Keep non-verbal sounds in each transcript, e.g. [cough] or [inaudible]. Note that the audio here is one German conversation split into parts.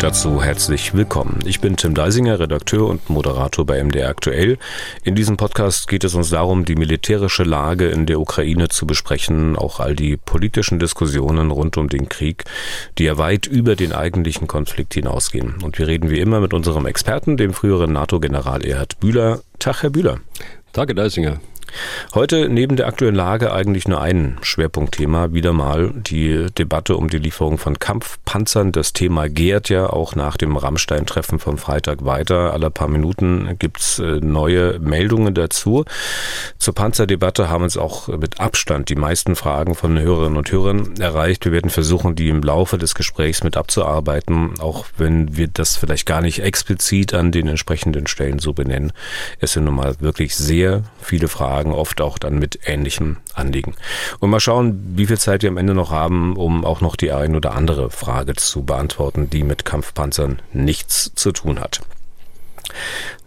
Dazu herzlich willkommen. Ich bin Tim Deisinger, Redakteur und Moderator bei MDR Aktuell. In diesem Podcast geht es uns darum, die militärische Lage in der Ukraine zu besprechen, auch all die politischen Diskussionen rund um den Krieg, die ja weit über den eigentlichen Konflikt hinausgehen. Und wir reden wie immer mit unserem Experten, dem früheren NATO-General Erhard Bühler. Tag, Herr Bühler. Tag, Herr Deisinger. Heute neben der aktuellen Lage eigentlich nur ein Schwerpunktthema, wieder mal die Debatte um die Lieferung von Kampfpanzern. Das Thema gärt ja auch nach dem Rammstein-Treffen vom Freitag weiter. Alle paar Minuten gibt's äh, neue Meldungen dazu. Zur Panzerdebatte haben uns auch mit Abstand die meisten Fragen von Hörerinnen und Hörern erreicht. Wir werden versuchen, die im Laufe des Gesprächs mit abzuarbeiten, auch wenn wir das vielleicht gar nicht explizit an den entsprechenden Stellen so benennen. Es sind nun mal wirklich sehr viele Fragen Fragen, oft auch dann mit ähnlichem Anliegen. Und mal schauen, wie viel Zeit wir am Ende noch haben, um auch noch die ein oder andere Frage zu beantworten, die mit Kampfpanzern nichts zu tun hat.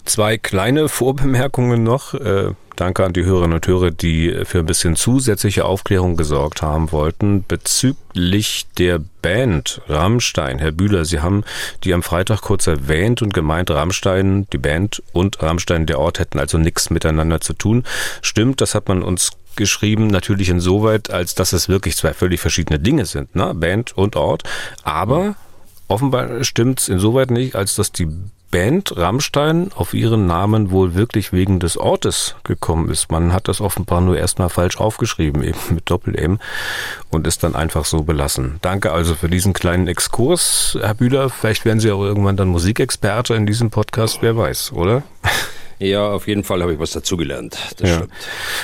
Zwei kleine Vorbemerkungen noch. Äh, danke an die Hörerinnen und Hörer, die für ein bisschen zusätzliche Aufklärung gesorgt haben wollten bezüglich der Band Rammstein. Herr Bühler, Sie haben die am Freitag kurz erwähnt und gemeint, Rammstein, die Band und Rammstein, der Ort hätten also nichts miteinander zu tun. Stimmt, das hat man uns geschrieben, natürlich insoweit, als dass es wirklich zwei völlig verschiedene Dinge sind, ne? Band und Ort. Aber offenbar stimmt es insoweit nicht, als dass die Band Rammstein auf ihren Namen wohl wirklich wegen des Ortes gekommen ist. Man hat das offenbar nur erstmal falsch aufgeschrieben, eben mit Doppel-M und ist dann einfach so belassen. Danke also für diesen kleinen Exkurs, Herr Bühler. Vielleicht werden Sie auch irgendwann dann Musikexperte in diesem Podcast, wer weiß, oder? Ja, auf jeden Fall habe ich was dazugelernt. Das ja. stimmt.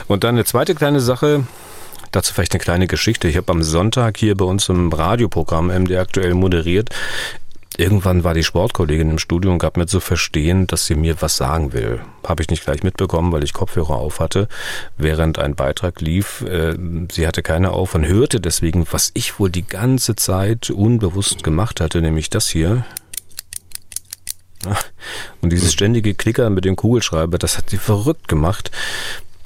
Und dann eine zweite kleine Sache. Dazu vielleicht eine kleine Geschichte. Ich habe am Sonntag hier bei uns im Radioprogramm MD aktuell moderiert. Irgendwann war die Sportkollegin im Studio und gab mir zu verstehen, dass sie mir was sagen will. Habe ich nicht gleich mitbekommen, weil ich Kopfhörer auf hatte, während ein Beitrag lief. Äh, sie hatte keine auf und hörte deswegen, was ich wohl die ganze Zeit unbewusst gemacht hatte, nämlich das hier. Und dieses ständige Klickern mit dem Kugelschreiber, das hat sie verrückt gemacht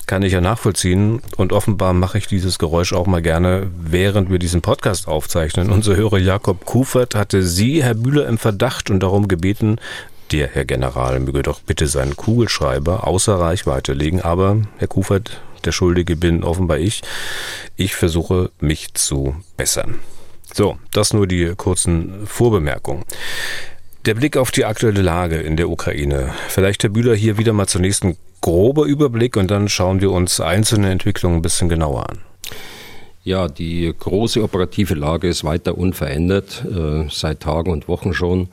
kann ich ja nachvollziehen. Und offenbar mache ich dieses Geräusch auch mal gerne, während wir diesen Podcast aufzeichnen. Unser Hörer Jakob Kufert hatte Sie, Herr Bühler, im Verdacht und darum gebeten, der Herr General möge doch bitte seinen Kugelschreiber außer Reichweite legen. Aber, Herr Kufert, der Schuldige bin offenbar ich. Ich versuche, mich zu bessern. So, das nur die kurzen Vorbemerkungen. Der Blick auf die aktuelle Lage in der Ukraine. Vielleicht, Herr Bühler, hier wieder mal zunächst ein grober Überblick und dann schauen wir uns einzelne Entwicklungen ein bisschen genauer an. Ja, die große operative Lage ist weiter unverändert, äh, seit Tagen und Wochen schon.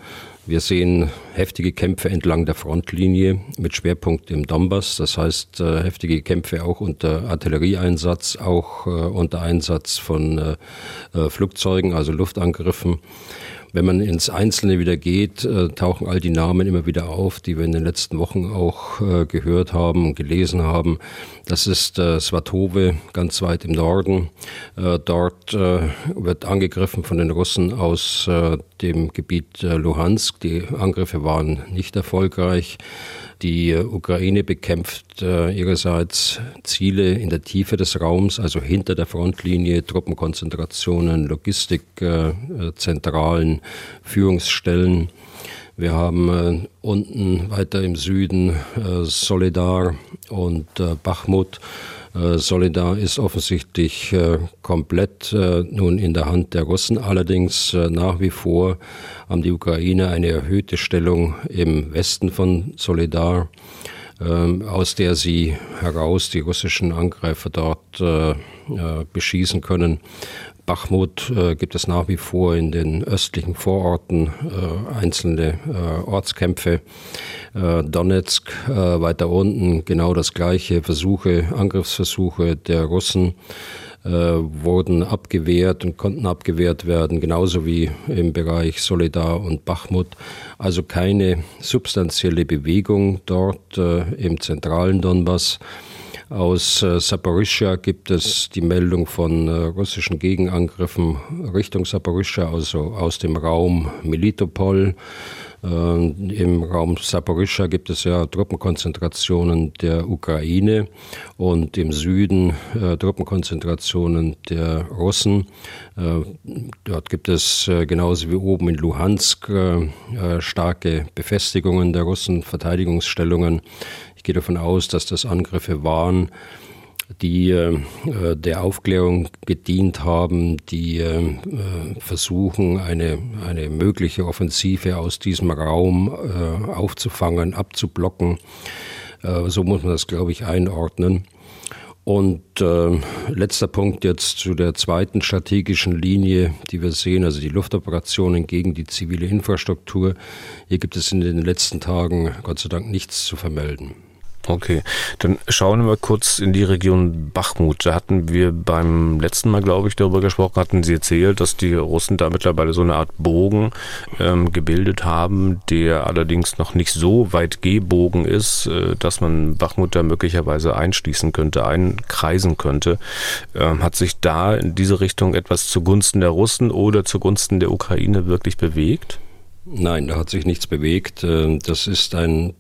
Wir sehen heftige Kämpfe entlang der Frontlinie mit Schwerpunkt im Donbass. Das heißt, äh, heftige Kämpfe auch unter Artillerieeinsatz, auch äh, unter Einsatz von äh, äh Flugzeugen, also Luftangriffen. Wenn man ins Einzelne wieder geht, äh, tauchen all die Namen immer wieder auf, die wir in den letzten Wochen auch äh, gehört haben und gelesen haben. Das ist äh, Svatove, ganz weit im Norden. Dort wird angegriffen von den Russen aus dem Gebiet Luhansk. Die Angriffe waren nicht erfolgreich. Die Ukraine bekämpft äh, ihrerseits Ziele in der Tiefe des Raums, also hinter der Frontlinie, Truppenkonzentrationen, Logistikzentralen, äh, Führungsstellen. Wir haben äh, unten weiter im Süden äh, Solidar und äh, Bachmut Solidar ist offensichtlich äh, komplett äh, nun in der Hand der Russen. Allerdings nach wie vor haben die Ukraine eine erhöhte Stellung im Westen von Solidar, ähm, aus der sie heraus die russischen Angreifer dort beschießen können. Bachmut äh, gibt es nach wie vor in den östlichen Vororten äh, einzelne äh, Ortskämpfe. Äh, Donetsk äh, weiter unten genau das gleiche. Versuche, Angriffsversuche der Russen äh, wurden abgewehrt und konnten abgewehrt werden, genauso wie im Bereich Solidar und Bachmut. Also keine substanzielle Bewegung dort im zentralen Donbass. Aus äh, gibt es die Meldung von äh, russischen Gegenangriffen Richtung Saporischschja, also aus dem Raum Melitopol. Im Raum Saporischschja gibt es ja Truppenkonzentrationen der Ukraine und im Süden Truppenkonzentrationen der Russen. Dort gibt es genauso wie oben in Luhansk starke Befestigungen der Russen, Verteidigungsstellungen. Ich gehe davon aus, dass das Angriffe waren, die äh, der Aufklärung gedient haben, die äh, versuchen, eine, eine mögliche Offensive aus diesem Raum äh, aufzufangen, abzublocken. Äh, so muss man das, glaube ich, einordnen. Und äh, letzter Punkt jetzt zu der zweiten strategischen Linie, die wir sehen, also die Luftoperationen gegen die zivile Infrastruktur. Hier gibt es in den letzten Tagen Gott sei Dank nichts zu vermelden. Okay, dann schauen wir kurz in die Region Bachmut. Da hatten wir beim letzten Mal, glaube ich, darüber gesprochen, hatten Sie erzählt, dass die Russen da mittlerweile so eine Art Bogen ähm, gebildet haben, der allerdings noch nicht so weit gebogen ist, äh, dass man Bachmut da möglicherweise einschließen könnte, einkreisen könnte. Ähm, hat sich da in diese Richtung etwas zugunsten der Russen oder zugunsten der Ukraine wirklich bewegt? Nein, da hat sich nichts bewegt. Äh, das ist ein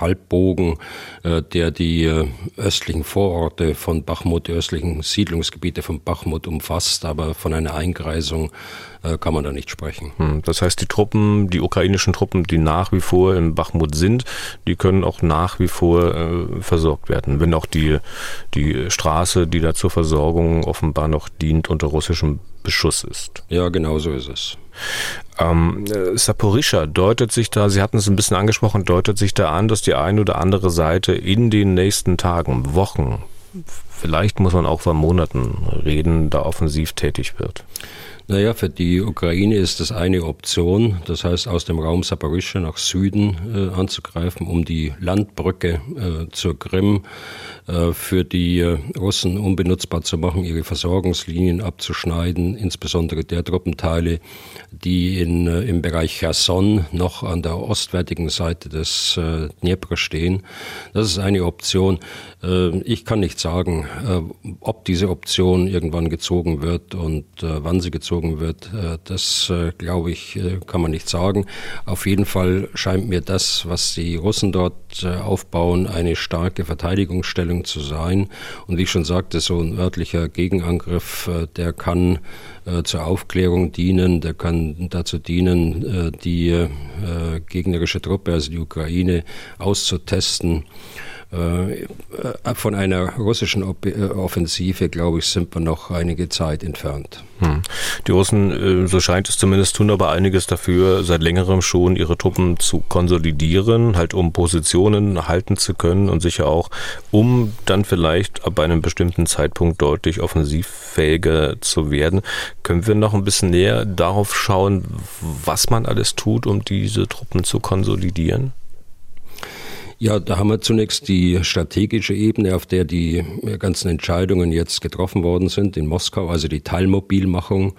Halbbogen, äh, der die äh, östlichen Vororte von Bachmut, die östlichen Siedlungsgebiete von Bachmut umfasst, aber von einer Eingreisung kann man da nicht sprechen. Hm, das heißt, die Truppen, die ukrainischen Truppen, die nach wie vor in Bachmut sind, die können auch nach wie vor versorgt werden, wenn auch die, die Straße, die da zur Versorgung offenbar noch dient, unter russischem Beschuss ist. Ja, genau so ist es. Ähm, Saporischa deutet sich da, Sie hatten es ein bisschen angesprochen, deutet sich da an, dass die eine oder andere Seite in den nächsten Tagen, Wochen, vielleicht muss man auch von Monaten reden, da offensiv tätig wird. Naja, für die Ukraine ist das eine Option, das heißt aus dem Raum Saporischschja nach Süden äh, anzugreifen, um die Landbrücke äh, zur Krim äh, für die äh, Russen unbenutzbar zu machen, ihre Versorgungslinien abzuschneiden, insbesondere der Truppenteile, die in, äh, im Bereich Cherson noch an der ostwärtigen Seite des äh, Dnepr stehen. Das ist eine Option. Ich kann nicht sagen, ob diese Option irgendwann gezogen wird und wann sie gezogen wird, äh, das äh, glaube ich, äh, kann man nicht sagen. Auf jeden Fall scheint mir das, was die Russen dort aufbauen, eine starke Verteidigungsstellung zu sein. Und wie ich schon sagte, so ein örtlicher Gegenangriff, der kann zur Aufklärung dienen, der kann dazu dienen, die gegnerische Truppe, also die Ukraine, auszutesten. Äh, von einer russischen äh, Offensive, glaube ich, sind wir noch einige Zeit entfernt. Hm. Die Russen, äh, so scheint es zumindest, tun aber einiges dafür, seit längerem schon ihre Truppen zu konsolidieren, halt um Positionen halten zu können und sicher auch, um dann vielleicht ab einem bestimmten Zeitpunkt deutlich offensivfähiger zu werden. Können wir noch ein bisschen näher darauf schauen, was man alles tut, um diese Truppen zu konsolidieren? Ja, da haben wir zunächst die strategische Ebene, auf der die ganzen Entscheidungen jetzt getroffen worden sind in Moskau, also die Teilmobilmachung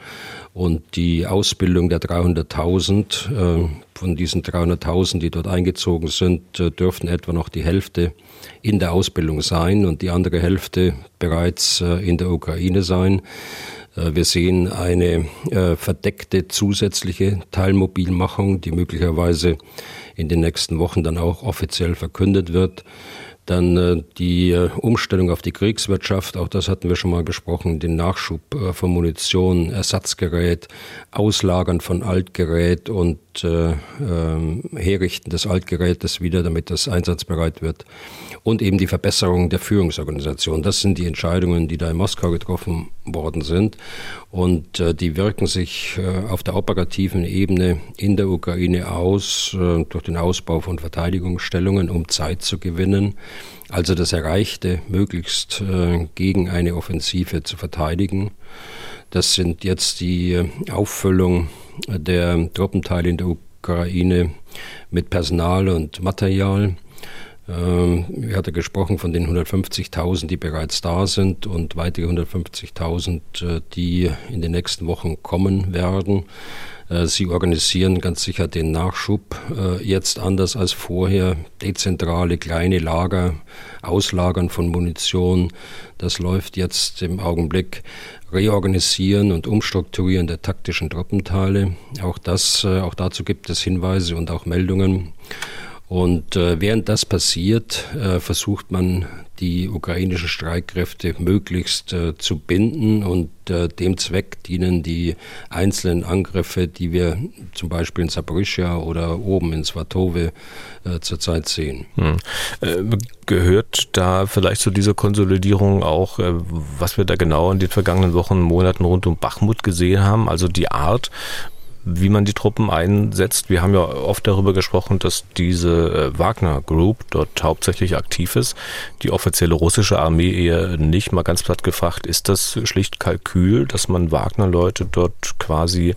und die Ausbildung der 300.000. Äh, von diesen 300.000, die dort eingezogen sind, äh, dürften etwa noch die Hälfte in der Ausbildung sein und die andere Hälfte bereits äh, in der Ukraine sein. Wir sehen eine verdeckte zusätzliche Teilmobilmachung, die möglicherweise in den nächsten Wochen dann auch offiziell verkündet wird. Dann äh, die äh, Umstellung auf die Kriegswirtschaft, auch das hatten wir schon mal besprochen, den Nachschub äh, von Munition, Ersatzgerät, Auslagern von Altgerät und äh, ähm, Herrichten des Altgerätes wieder, damit das einsatzbereit wird. Und eben die Verbesserung der Führungsorganisation. Das sind die Entscheidungen, die da in Moskau getroffen worden sind. Und äh, die wirken sich äh, auf der operativen Ebene in der Ukraine aus, äh, durch den Ausbau von Verteidigungsstellungen, um Zeit zu gewinnen. Also das Erreichte möglichst äh, gegen eine Offensive zu verteidigen. Das sind jetzt die äh, Auffüllung der Truppenteile in der Ukraine mit Personal und Material ähm, ich hatte gesprochen von den 150.000, die bereits da sind und weitere 150.000, äh, die in den nächsten Wochen kommen werden. Äh, sie organisieren ganz sicher den Nachschub äh, jetzt anders als vorher. Dezentrale kleine Lager, Auslagern von Munition, das läuft jetzt im Augenblick. Reorganisieren und Umstrukturieren der taktischen Truppenteile. Auch das, äh, auch dazu gibt es Hinweise und auch Meldungen. Und äh, während das passiert, versucht man die ukrainischen Streitkräfte möglichst äh, zu binden und äh, dem Zweck dienen die einzelnen Angriffe, die wir zum Beispiel in Saporischia oder oben in Svatove äh, zurzeit sehen. Hm. Äh, gehört da vielleicht zu dieser Konsolidierung auch, was wir da genau in den vergangenen Wochen, Monaten rund um Bachmut gesehen haben, also die Art, wie man die Truppen einsetzt. Wir haben ja oft darüber gesprochen, dass diese äh, Wagner Group dort hauptsächlich aktiv ist. Die offizielle russische Armee eher nicht. Mal ganz platt gefragt, ist das schlicht Kalkül, dass man Wagner-Leute dort quasi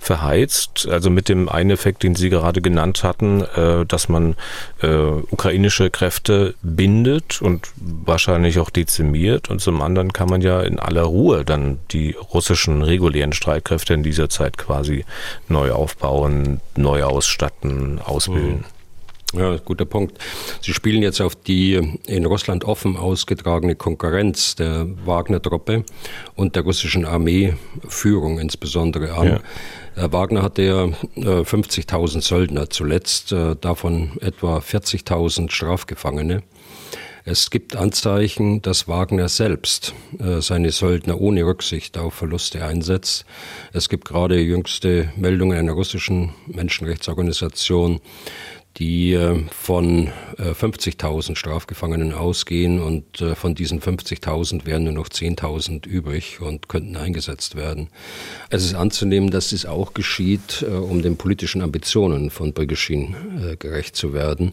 verheizt? Also mit dem einen Effekt, den Sie gerade genannt hatten, äh, dass man äh, ukrainische Kräfte bindet und wahrscheinlich auch dezimiert. Und zum anderen kann man ja in aller Ruhe dann die russischen regulären Streitkräfte in dieser Zeit quasi neu aufbauen, neu ausstatten, ausbilden. Mhm. Ja, guter Punkt. Sie spielen jetzt auf die in Russland offen ausgetragene Konkurrenz der Wagner-Truppe und der russischen Armeeführung insbesondere an. Ja. Wagner hatte ja 50.000 äh, Söldner zuletzt, äh, davon etwa 40.000 Strafgefangene. Es gibt Anzeichen, dass Wagner selbst äh, seine Söldner ohne Rücksicht auf Verluste einsetzt. Es gibt gerade jüngste Meldungen einer russischen Menschenrechtsorganisation, die äh, von 50.000 äh, Strafgefangenen ausgehen und äh, von diesen 50.000 wären nur noch 10.000 übrig und könnten eingesetzt werden. Es ist anzunehmen, dass dies auch geschieht, um den politischen Ambitionen von Brigischin gerecht zu werden.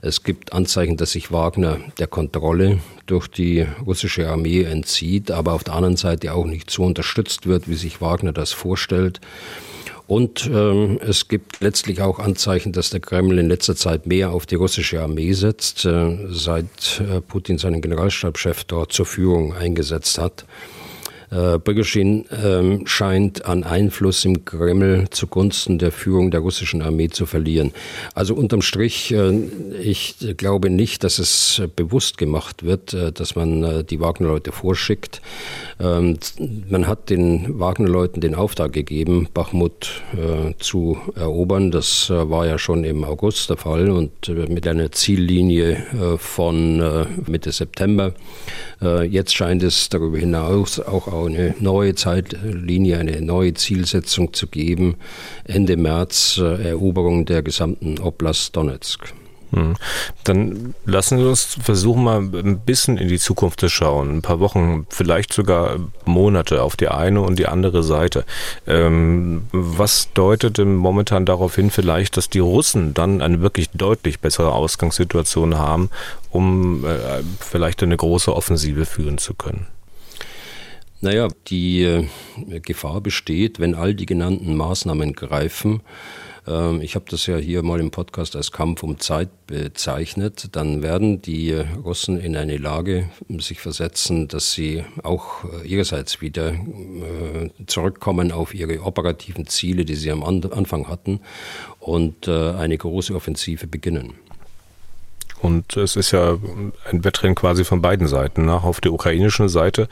Es gibt Anzeichen, dass sich Wagner der Kontrolle durch die russische Armee entzieht, aber auf der anderen Seite auch nicht so unterstützt wird, wie sich Wagner das vorstellt. Und ähm, es gibt letztlich auch Anzeichen, dass der Kreml in letzter Zeit mehr auf die russische Armee setzt, äh, seit äh, Putin seinen Generalstabschef dort zur Führung eingesetzt hat. Äh, Prigozhin ähm, scheint an Einfluss im Kreml zugunsten der Führung der russischen Armee zu verlieren. Also unterm Strich, äh, ich glaube nicht, dass es bewusst gemacht wird, äh, dass man äh, die Wagner-Leute vorschickt. Ähm, man hat den Wagner-Leuten den Auftrag gegeben, Bachmut äh, zu erobern. Das äh, war ja schon im August der Fall und mit einer Ziellinie von Mitte September. Jetzt scheint es darüber hinaus auch eine neue Zeitlinie, eine neue Zielsetzung zu geben. Ende März äh, Eroberung der gesamten Oblast Donetsk. Hm. Dann lassen Sie uns versuchen, mal ein bisschen in die Zukunft zu schauen. Ein paar Wochen, vielleicht sogar Monate auf die eine und die andere Seite. Ähm, was deutet denn momentan darauf hin, vielleicht, dass die Russen dann eine wirklich deutlich bessere Ausgangssituation haben, um äh, vielleicht eine große Offensive führen zu können? Naja, die äh, Gefahr besteht, wenn all die genannten Maßnahmen greifen. Ähm, ich habe das ja hier mal im Podcast als Kampf um Zeit bezeichnet. Dann werden die Russen in eine Lage sich versetzen, dass sie auch äh, ihrerseits wieder äh, zurückkommen auf ihre operativen Ziele, die sie am Anfang hatten, und eine große Offensive beginnen. Und es ist ja ein Wettrennen quasi von beiden Seiten. Ne? Auf der ukrainischen Seite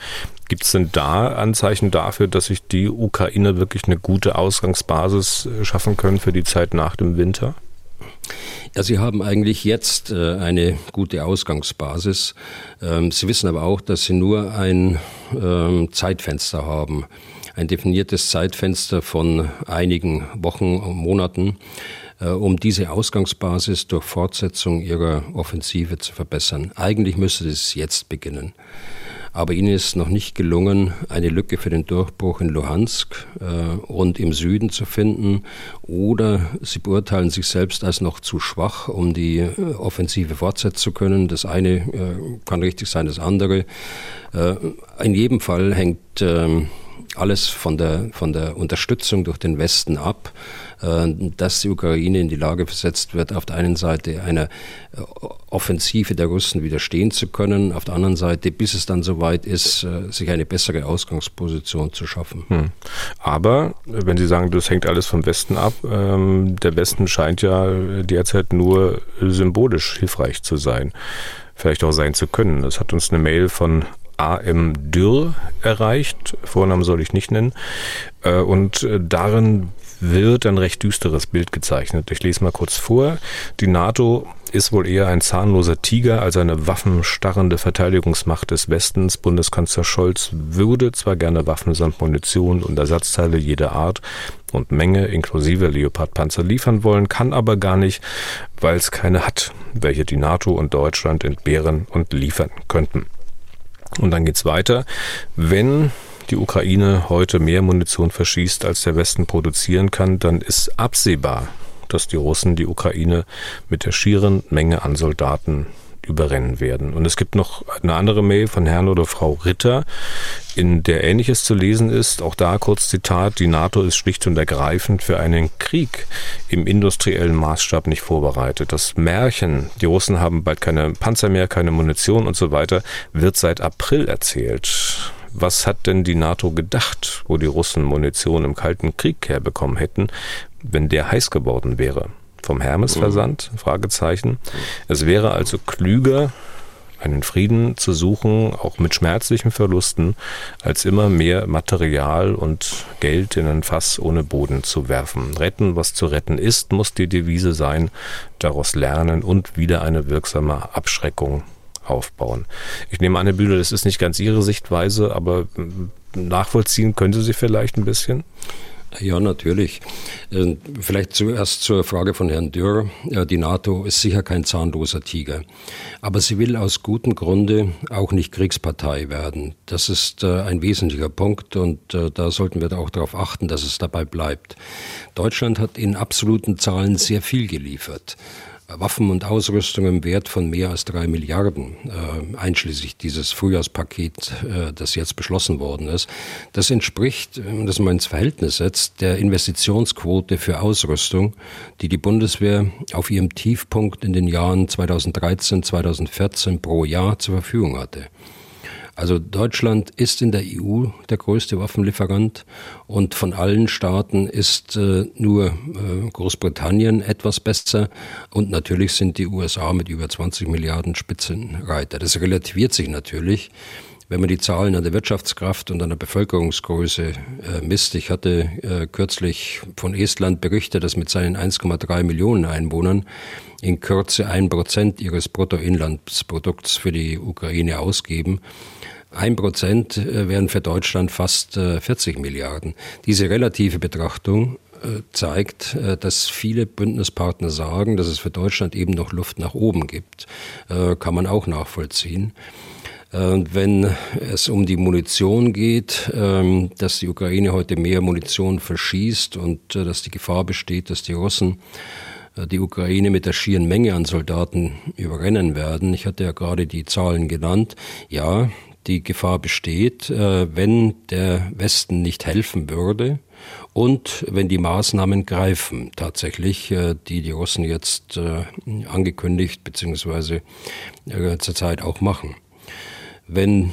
gibt es denn da Anzeichen dafür, dass sich die Ukrainer wirklich eine gute Ausgangsbasis äh, schaffen können für die Zeit nach dem Winter? Ja, Sie haben eigentlich jetzt äh, eine gute Ausgangsbasis. Ähm, Sie wissen aber auch, dass Sie nur ein ähm, Zeitfenster haben, ein definiertes Zeitfenster von einigen Wochen und Monaten um diese Ausgangsbasis durch Fortsetzung ihrer Offensive zu verbessern. Eigentlich müsste es jetzt beginnen. Aber ihnen ist noch nicht gelungen, eine Lücke für den Durchbruch in Luhansk äh, und im Süden zu finden. Oder sie beurteilen sich selbst als noch zu schwach, um die äh, Offensive fortsetzen zu können. Das eine äh, kann richtig sein, das andere. Äh, in jedem Fall hängt ähm, alles von der, von der Unterstützung durch den Westen ab, äh, dass die Ukraine in die Lage versetzt wird, auf der einen Seite einer äh, Offensive der Russen widerstehen zu können, auf der anderen Seite, bis es dann soweit ist, äh, sich eine bessere Ausgangsposition zu schaffen. Hm. Aber wenn Sie sagen, das hängt alles vom Westen ab, ähm, der Westen scheint ja derzeit nur symbolisch hilfreich zu sein vielleicht auch sein zu können. Das hat uns eine Mail von AM Dürr erreicht. Vornamen soll ich nicht nennen. Und darin wird ein recht düsteres Bild gezeichnet. Ich lese mal kurz vor. Die NATO ist wohl eher ein zahnloser Tiger als eine waffenstarrende Verteidigungsmacht des Westens. Bundeskanzler Scholz würde zwar gerne Waffen samt Munition und Ersatzteile jeder Art und Menge inklusive Leopardpanzer liefern wollen, kann aber gar nicht, weil es keine hat, welche die NATO und Deutschland entbehren und liefern könnten. Und dann geht's weiter. Wenn die Ukraine heute mehr Munition verschießt, als der Westen produzieren kann, dann ist absehbar, dass die Russen die Ukraine mit der schieren Menge an Soldaten überrennen werden. Und es gibt noch eine andere Mail von Herrn oder Frau Ritter, in der Ähnliches zu lesen ist. Auch da kurz Zitat, die NATO ist schlicht und ergreifend für einen Krieg im industriellen Maßstab nicht vorbereitet. Das Märchen, die Russen haben bald keine Panzer mehr, keine Munition und so weiter, wird seit April erzählt. Was hat denn die NATO gedacht, wo die Russen Munition im Kalten Krieg herbekommen hätten, wenn der heiß geworden wäre? Vom Hermesversand? Mhm. Fragezeichen. Es wäre also klüger, einen Frieden zu suchen, auch mit schmerzlichen Verlusten, als immer mehr Material und Geld in ein Fass ohne Boden zu werfen. Retten, was zu retten ist, muss die Devise sein, daraus lernen und wieder eine wirksame Abschreckung aufbauen. Ich nehme an, Herr Bühler, das ist nicht ganz Ihre Sichtweise, aber nachvollziehen können Sie sie vielleicht ein bisschen? Ja, natürlich. Äh, vielleicht zuerst zur Frage von Herrn Dürr. Die NATO ist sicher kein zahnloser Tiger. Aber sie will aus gutem Grunde auch nicht Kriegspartei werden. Das ist äh, ein wesentlicher Punkt und äh, da sollten wir auch darauf achten, dass es dabei bleibt. Deutschland hat in absoluten Zahlen sehr viel geliefert. Waffen und Ausrüstung im Wert von mehr als drei Milliarden, äh, einschließlich dieses Frühjahrspaket, äh, das jetzt beschlossen worden ist. Das entspricht, wenn man das mal ins Verhältnis setzt, der Investitionsquote für Ausrüstung, die die Bundeswehr auf ihrem Tiefpunkt in den Jahren 2013, 2014 pro Jahr zur Verfügung hatte. Also Deutschland ist in der EU der größte Waffenlieferant und von allen Staaten ist äh, nur äh, Großbritannien etwas besser und natürlich sind die USA mit über 20 Milliarden Spitzenreiter. Das relativiert sich natürlich wenn man die Zahlen an der Wirtschaftskraft und an der Bevölkerungsgröße äh, misst. Ich hatte äh, kürzlich von Estland berichtet, dass mit seinen 1,3 Millionen Einwohnern in Kürze ein Prozent ihres Bruttoinlandsprodukts für die Ukraine ausgeben. Ein Prozent äh, wären für Deutschland fast 40 äh, Milliarden. Diese relative Betrachtung äh, zeigt, dass viele Bündnispartner sagen, dass es für Deutschland eben noch Luft nach oben gibt. Kann man auch nachvollziehen. Wenn es um die Munition geht, ähm, dass die Ukraine heute mehr Munition verschießt und dass die Gefahr besteht, dass die Russen die Ukraine mit der schieren Menge an Soldaten überrennen werden. Ich hatte ja gerade die Zahlen genannt. Ja, die Gefahr besteht, äh, wenn der Westen nicht helfen würde und wenn die Maßnahmen greifen, tatsächlich, äh, die die Russen jetzt äh, angekündigt bzw. zurzeit auch machen. Wenn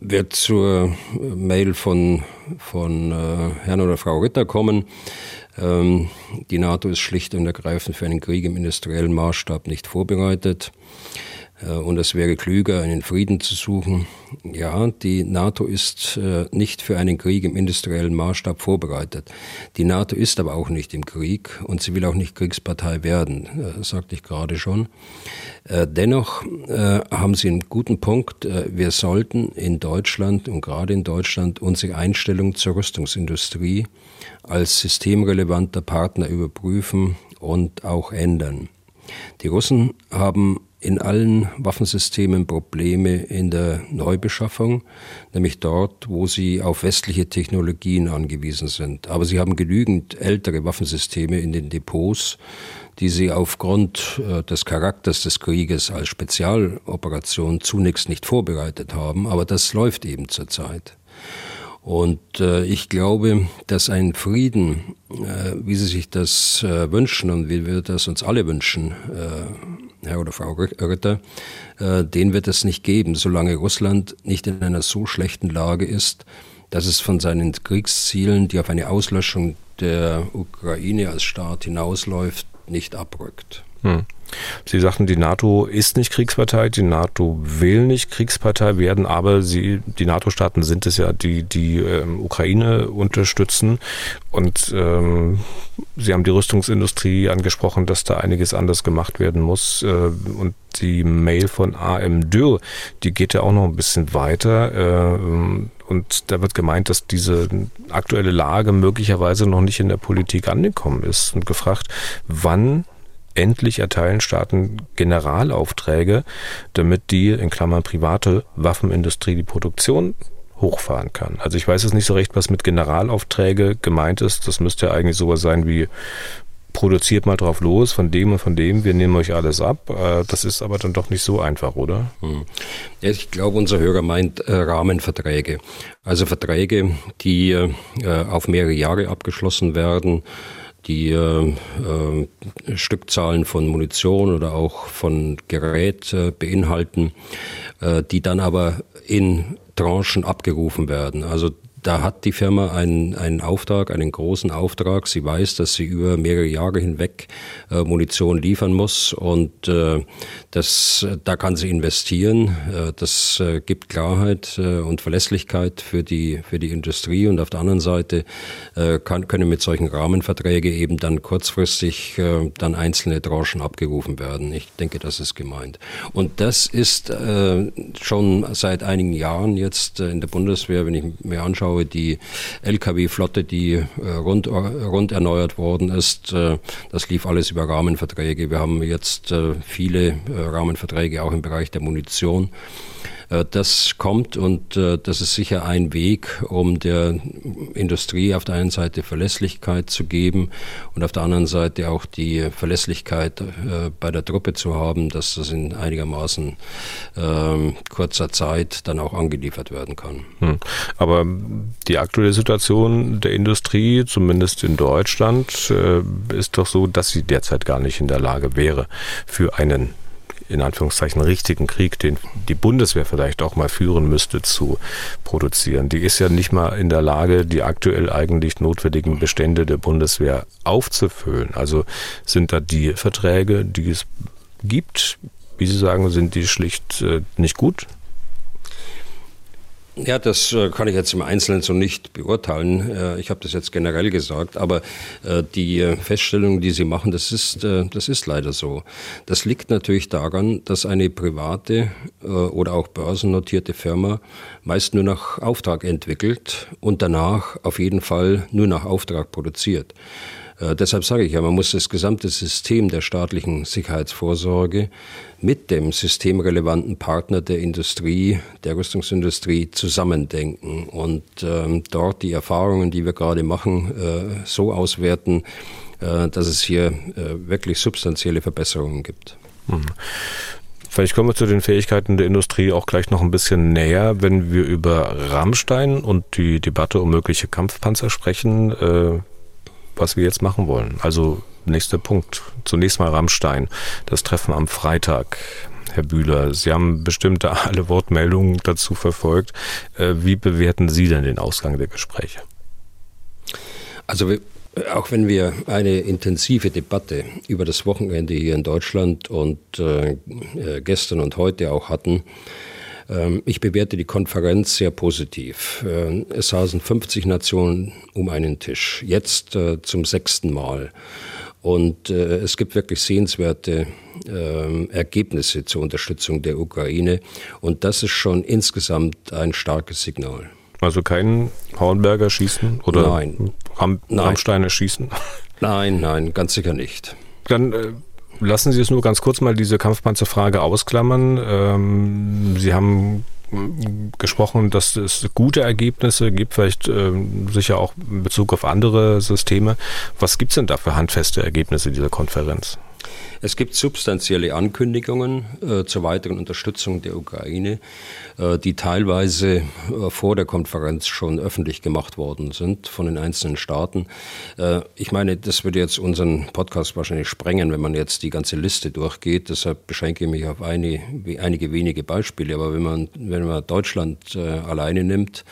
wir zur Mail von, von Herrn oder Frau Ritter kommen, ähm, die NATO ist schlicht und ergreifend für einen Krieg im industriellen Maßstab nicht vorbereitet. Äh, und es wäre klüger, einen Frieden zu suchen. Ja, die NATO ist äh, nicht für einen Krieg im industriellen Maßstab vorbereitet. Die NATO ist aber auch nicht im Krieg und sie will auch nicht Kriegspartei werden, äh, sagte ich gerade schon. Dennoch haben Sie einen guten Punkt. Wir sollten in Deutschland und gerade in Deutschland unsere Einstellung zur Rüstungsindustrie als systemrelevanter Partner überprüfen und auch ändern. Die Russen haben in allen Waffensystemen Probleme in der Neubeschaffung, nämlich dort, wo sie auf westliche Technologien angewiesen sind. Aber sie haben genügend ältere Waffensysteme in den Depots, die sie aufgrund äh, des Charakters des Krieges als Spezialoperation zunächst nicht vorbereitet haben. Aber das läuft eben zurzeit. Und äh, ich glaube, dass ein Frieden, äh, wie Sie sich das wünschen und wie wir das uns alle wünschen, Herr oder Frau Ritter, äh, den wird es nicht geben, solange Russland nicht in einer so schlechten Lage ist, dass es von seinen Kriegszielen, die auf eine Auslöschung der Ukraine als Staat hinausläuft, nicht abrückt. Hm. Sie sagten, die NATO ist nicht Kriegspartei, die NATO will nicht Kriegspartei werden, aber sie, die NATO-Staaten sind es ja, die die ähm, Ukraine unterstützen. Und ähm, Sie haben die Rüstungsindustrie angesprochen, dass da einiges anders gemacht werden muss. Äh, und die Mail von AM Dürr, die geht ja auch noch ein bisschen weiter. Äh, und da wird gemeint, dass diese aktuelle Lage möglicherweise noch nicht in der Politik angekommen ist und gefragt, wann endlich erteilen Staaten Generalaufträge, damit die, in Klammern private Waffenindustrie, die Produktion hochfahren kann. Also ich weiß jetzt nicht so recht, was mit Generalaufträge gemeint ist. Das müsste ja eigentlich sowas sein wie produziert mal drauf los, von dem und von dem, wir nehmen euch alles ab. Äh, das ist aber dann doch nicht so einfach, oder? Hm. Ich glaube, unser Hörer meint äh, Rahmenverträge. Also Verträge, die äh, auf mehrere Jahre abgeschlossen werden, die äh, äh, Stückzahlen von Munition oder auch von Gerät äh, beinhalten, äh, die dann aber in Tranchen abgerufen werden. Also da hat die Firma einen, einen Auftrag, einen großen Auftrag. Sie weiß, dass sie über mehrere Jahre hinweg äh, Munition liefern muss und äh, das, da kann sie investieren. Äh, das äh, gibt Klarheit äh, und Verlässlichkeit für die, für die Industrie und auf der anderen Seite äh, kann, können mit solchen Rahmenverträgen eben dann kurzfristig äh, dann einzelne Tranchen abgerufen werden. Ich denke, das ist gemeint. Und das ist äh, schon seit einigen Jahren jetzt äh, in der Bundeswehr, wenn ich mir anschaue, anschaue, die Lkw-Flotte, die äh, rund, rund erneuert worden ist, äh, das lief alles über Rahmenverträge. Wir haben jetzt äh, viele Rahmenverträge auch im Bereich der Munition. Äh, das kommt und äh, das ist sicher ein Weg, um der Industrie auf der einen Seite Verlässlichkeit zu geben und auf der anderen Seite auch die Verlässlichkeit äh, bei der Truppe zu haben, dass das in einigermaßen ähm, kurzer Zeit dann auch angeliefert werden kann. Hm. Aber die aktuelle Situation der Industrie, zumindest in Deutschland, ist doch so, dass sie derzeit gar nicht in der Lage wäre, für einen in Anführungszeichen richtigen Krieg, den die Bundeswehr vielleicht auch mal führen müsste, zu produzieren. Die ist ja nicht mal in der Lage, die aktuell eigentlich notwendigen Bestände der Bundeswehr aufzufüllen. Also sind da die Verträge, die es gibt, wie Sie sagen, sind die schlicht äh, nicht gut? Ja, das äh, kann ich jetzt im Einzelnen so nicht beurteilen. Äh, ich habe das jetzt generell gesagt, aber äh, die Feststellung, die Sie machen, das ist, das ist leider so. Das liegt natürlich daran, dass eine private oder auch börsennotierte Firma meist nur nach Auftrag entwickelt und danach auf jeden Fall nur nach Auftrag produziert. Äh, deshalb sage ich ja, man muss das gesamte System der staatlichen Sicherheitsvorsorge mit dem systemrelevanten Partner der Industrie, der Rüstungsindustrie zusammendenken und ähm, dort die Erfahrungen, die wir gerade machen, äh, so auswerten, äh, dass es hier äh, wirklich substanzielle Verbesserungen gibt. Mhm. Vielleicht kommen wir zu den Fähigkeiten der Industrie auch gleich noch ein bisschen näher, wenn wir über Rammstein und die Debatte um mögliche Kampfpanzer sprechen. Was wir jetzt machen wollen. Also nächster Punkt. Zunächst mal Rammstein. Das Treffen am Freitag. Herr Bühler, Sie haben bestimmt [laughs] alle Wortmeldungen dazu verfolgt. Äh, wie bewerten Sie denn den Ausgang der Gespräche? Also auch wenn wir eine intensive Debatte über das Wochenende hier in Deutschland und äh, äh gestern und heute auch hatten, ich bewerte die Konferenz sehr positiv. Äh, es saßen 50 Nationen um einen Tisch, jetzt äh, zum sechsten Mal. Und äh, es gibt wirklich sehenswerte äh, Ergebnisse zur Unterstützung der Ukraine. Und das ist schon insgesamt ein starkes Signal. Also kein Hornberger schießen oder nein. Ram Rammsteine schießen? Nein, nein, ganz sicher nicht. Dann äh, Lassen Sie es nur ganz kurz mal diese Kampfpanzerfrage ausklammern. Ähm, Sie haben gesprochen, dass es gute Ergebnisse gibt, vielleicht ähm, sicher auch in Bezug auf andere Systeme. Was gibt es denn da für handfeste Ergebnisse dieser Konferenz? Es gibt substanzielle Ankündigungen äh, zur weiteren Unterstützung der Ukraine, äh, die teilweise äh, vor der Konferenz schon öffentlich gemacht worden sind von den einzelnen Staaten. Äh, ich meine, das würde jetzt unseren Podcast wahrscheinlich sprengen, wenn man jetzt die ganze Liste durchgeht. Deshalb beschränke ich mich auf eine, einige wenige Beispiele. Aber wenn man, wenn man Deutschland äh, alleine nimmt,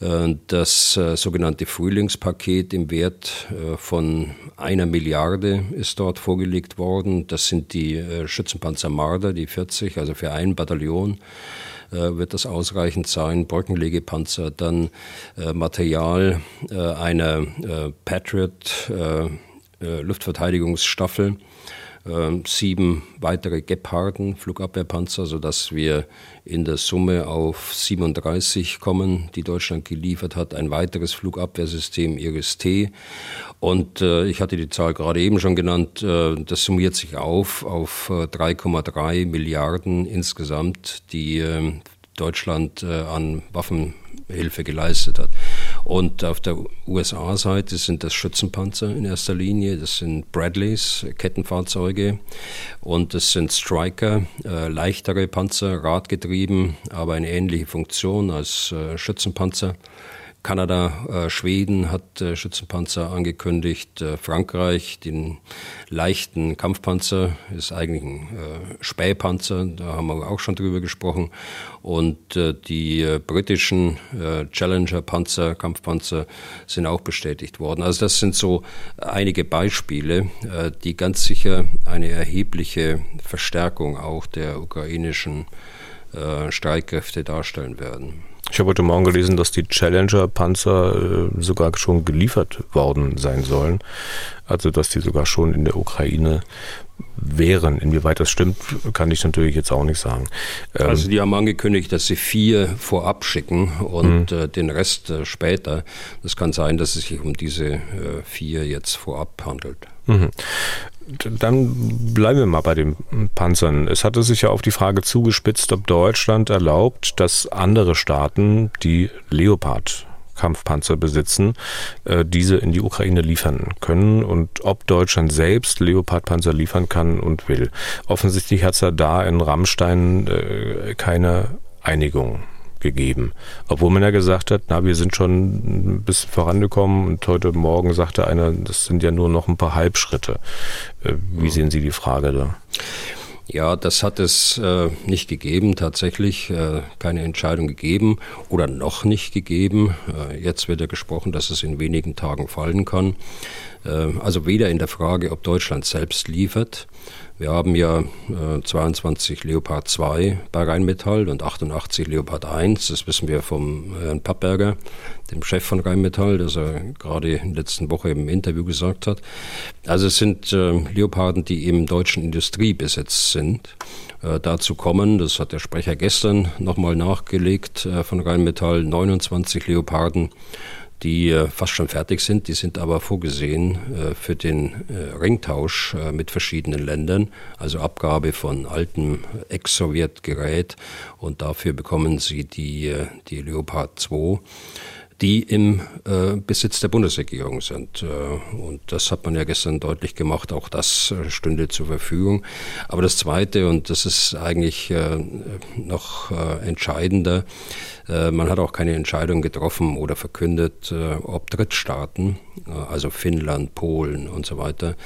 das äh, sogenannte Frühlingspaket im Wert äh, von einer Milliarde ist dort vorgelegt worden. Das sind die Schützenpanzer Marder, die 40, also für ein Bataillon wird das ausreichend sein. Brückenlegepanzer, dann Material einer Patriot Luftverteidigungsstaffel sieben weitere Geparden Flugabwehrpanzer, sodass wir in der Summe auf 37 kommen, die Deutschland geliefert hat. Ein weiteres Flugabwehrsystem Iris-T. Und äh, ich hatte die Zahl gerade eben schon genannt, äh, das summiert sich auf auf 3,3 äh, Milliarden insgesamt, die äh, Deutschland an Waffenhilfe geleistet hat. Und auf der USA-Seite sind das Schützenpanzer in erster Linie, das sind Bradleys, Kettenfahrzeuge und das sind Striker, äh, leichtere Panzer, radgetrieben, aber eine ähnliche Funktion als äh, Schützenpanzer. Kanada, äh, Schweden hat äh, Schützenpanzer angekündigt, äh, Frankreich den leichten Kampfpanzer ist eigentlich ein äh, Spähpanzer, da haben wir auch schon drüber gesprochen und äh, die äh, britischen Challenger-Panzer, Kampfpanzer sind auch bestätigt worden. Also das sind so einige Beispiele, die ganz sicher eine erhebliche Verstärkung auch der ukrainischen Streitkräfte darstellen werden. Ich habe heute Morgen gelesen, dass die Challenger-Panzer äh, sogar schon geliefert worden sein sollen. Also, dass die sogar schon in der Ukraine wären. Inwieweit das stimmt, kann ich natürlich jetzt auch nicht sagen. Ähm also die haben angekündigt, dass sie vier vorab schicken und mhm. äh, den Rest äh, später. Das kann sein, dass es sich um diese äh, vier jetzt vorab handelt. Mhm. Dann bleiben wir mal bei den Panzern. Es hatte sich ja auf die Frage zugespitzt, ob Deutschland erlaubt, dass andere Staaten die Leopard Kampfpanzer besitzen, äh, diese in die Ukraine liefern können und ob Deutschland selbst Leopardpanzer liefern kann und will. Offensichtlich hat es ja da in Rammstein äh, keine Einigung gegeben. Obwohl man ja gesagt hat, na, wir sind schon ein bisschen vorangekommen und heute Morgen sagte einer, das sind ja nur noch ein paar Halbschritte. Äh, wie sehen Sie die Frage da? Ja, das hat es äh, nicht gegeben, tatsächlich äh, keine Entscheidung gegeben oder noch nicht gegeben. Äh, jetzt wird ja gesprochen, dass es in wenigen Tagen fallen kann. Äh, also weder in der Frage, ob Deutschland selbst liefert, wir haben ja äh, 22 Leopard 2 bei Rheinmetall und 88 Leopard 1. Das wissen wir vom Herrn Pappberger, dem Chef von Rheinmetall, das er gerade in der letzten Woche im Interview gesagt hat. Also es sind äh, Leoparden, die im deutschen Industriebesitz sind. Äh, dazu kommen, das hat der Sprecher gestern nochmal nachgelegt äh, von Rheinmetall, 29 Leoparden die äh, fast schon fertig sind. Die sind aber vorgesehen äh, für den äh, Ringtausch mit verschiedenen Ländern, also Abgabe von altem Ex-Sowjet-Gerät und dafür bekommen sie die, die Leopard 2 die im äh, Besitz der Bundesregierung sind. Äh, und das hat man ja gestern deutlich gemacht, auch das äh, stünde zur Verfügung. Aber das Zweite, und das ist eigentlich äh, noch äh, entscheidender, äh, man hat auch keine Entscheidung getroffen oder verkündet, ob Drittstaaten, also Finnland, Polen und so weiter,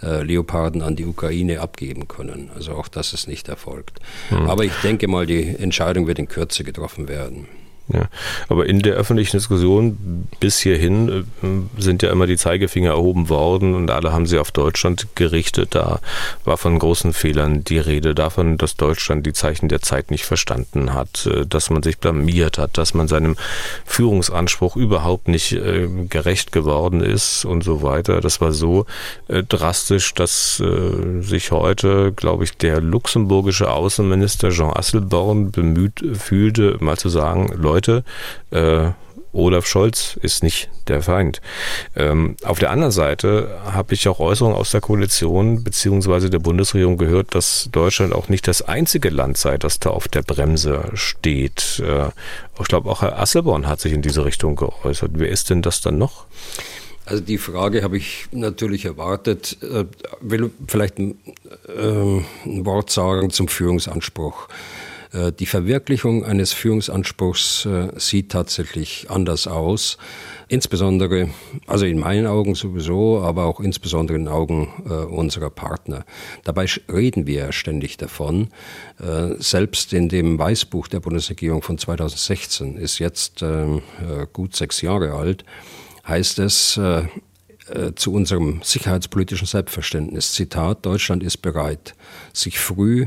Leoparden an die Ukraine abgeben können. Also auch das ist nicht erfolgt. Mhm. Aber ich denke mal, die Entscheidung wird in Kürze getroffen werden. Ja, aber in der öffentlichen Diskussion bis hierhin äh, sind ja immer die Zeigefinger erhoben worden und alle haben sie auf Deutschland gerichtet. Da war von großen Fehlern die Rede davon, dass Deutschland die Zeichen der Zeit nicht verstanden hat, äh, dass man sich blamiert hat, dass man seinem Führungsanspruch überhaupt nicht äh, gerecht geworden ist und so weiter. Das war so drastisch, dass sich heute, glaube ich, der luxemburgische Außenminister Jean Asselborn bemüht fühlte, mal zu sagen, Leute, Leute. Äh, Olaf Scholz ist nicht der Feind. Ähm, auf der anderen Seite habe ich auch Äußerungen aus der Koalition beziehungsweise der Bundesregierung gehört, dass Deutschland auch nicht das einzige Land sei, das da auf der Bremse steht. Äh, ich glaube, auch Herr Asselborn hat sich in diese Richtung geäußert. Wer ist denn das dann noch? Also die Frage habe ich natürlich erwartet. Ich äh, will vielleicht ein, äh, ein Wort sagen zum Führungsanspruch. Äh, die Verwirklichung eines Führungsanspruchs äh, sieht tatsächlich anders aus. Insbesondere, also in meinen Augen sowieso, aber auch insbesondere in den Augen äh, unserer Partner. Dabei reden wir ständig davon. Selbst in dem Weißbuch der Bundesregierung von 2016 ist jetzt ähm, gut sechs Jahre alt, heißt es, zu unserem sicherheitspolitischen Selbstverständnis, Zitat, Deutschland ist bereit, sich früh,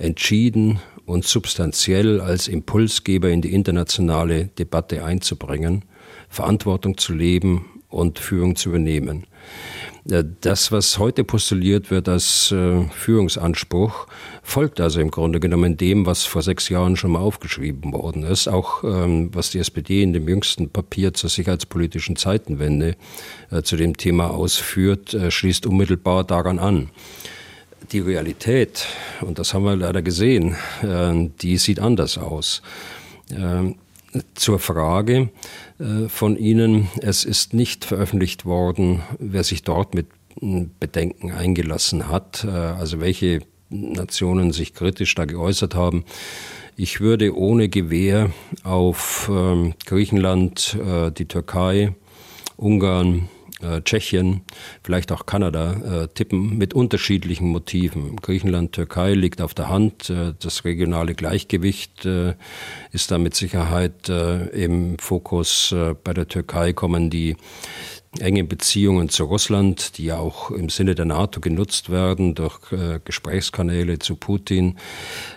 entschieden und substanziell als Impulsgeber in die internationale Debatte einzubringen, Verantwortung zu leben und Führung zu übernehmen. Äh, das, was heute postuliert wird als äh, Führungsanspruch, folgt also im Grunde genommen dem, was vor sechs Jahren schon mal aufgeschrieben worden ist. Auch ähm, was die SPD in dem jüngsten Papier zur sicherheitspolitischen Zeitenwende äh, zu dem Thema ausführt, schließt unmittelbar daran an die Realität, und das haben wir leider gesehen, äh, die sieht anders aus. Ähm, zur Frage äh, von Ihnen, es ist nicht veröffentlicht worden, wer sich dort mit Bedenken eingelassen hat, äh, also welche Nationen sich kritisch da geäußert haben. Ich würde ohne Gewehr auf ähm, Griechenland, die Türkei, Ungarn, äh, Tschechien, vielleicht auch Kanada äh, tippen mit unterschiedlichen Motiven. Griechenland, Türkei liegt auf der Hand. Äh, das regionale Gleichgewicht ist da mit Sicherheit im Fokus. Bei der Türkei kommen die enge Beziehungen zu Russland, die ja auch im Sinne der NATO genutzt werden durch Gesprächskanäle zu Putin.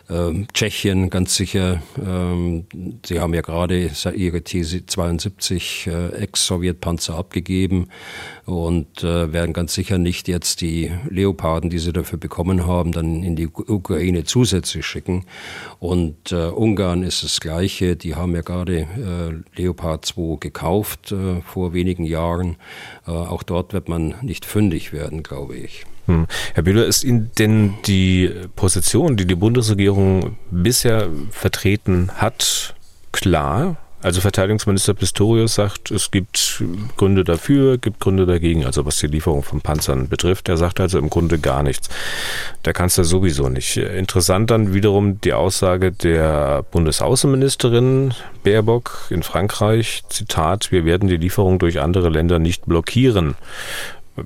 Ähm, Tschechien ganz sicher, ähm, sie haben ja gerade ihre T-72 äh, Ex-Sowjetpanzer abgegeben und äh, werden ganz sicher nicht jetzt die Leoparden, die sie dafür bekommen haben, dann in die Ukraine zusätzlich schicken. Und äh, Ungarn ist das Gleiche, die haben ja gerade äh, Leopard 2 gekauft vor wenigen Jahren auch dort wird man nicht fündig werden, glaube ich. Hm. Herr Bühler, ist Ihnen denn die Position, die die Bundesregierung bisher vertreten hat, klar? Also Verteidigungsminister Pistorius sagt, es gibt Gründe dafür, gibt Gründe dagegen, also was die Lieferung von Panzern betrifft. Er sagt also im Grunde gar nichts. Der Kanzler sowieso nicht. Interessant dann wiederum die Aussage der Bundesaußenministerin Baerbock in Frankreich. Zitat, wir werden die Lieferung durch andere Länder nicht blockieren.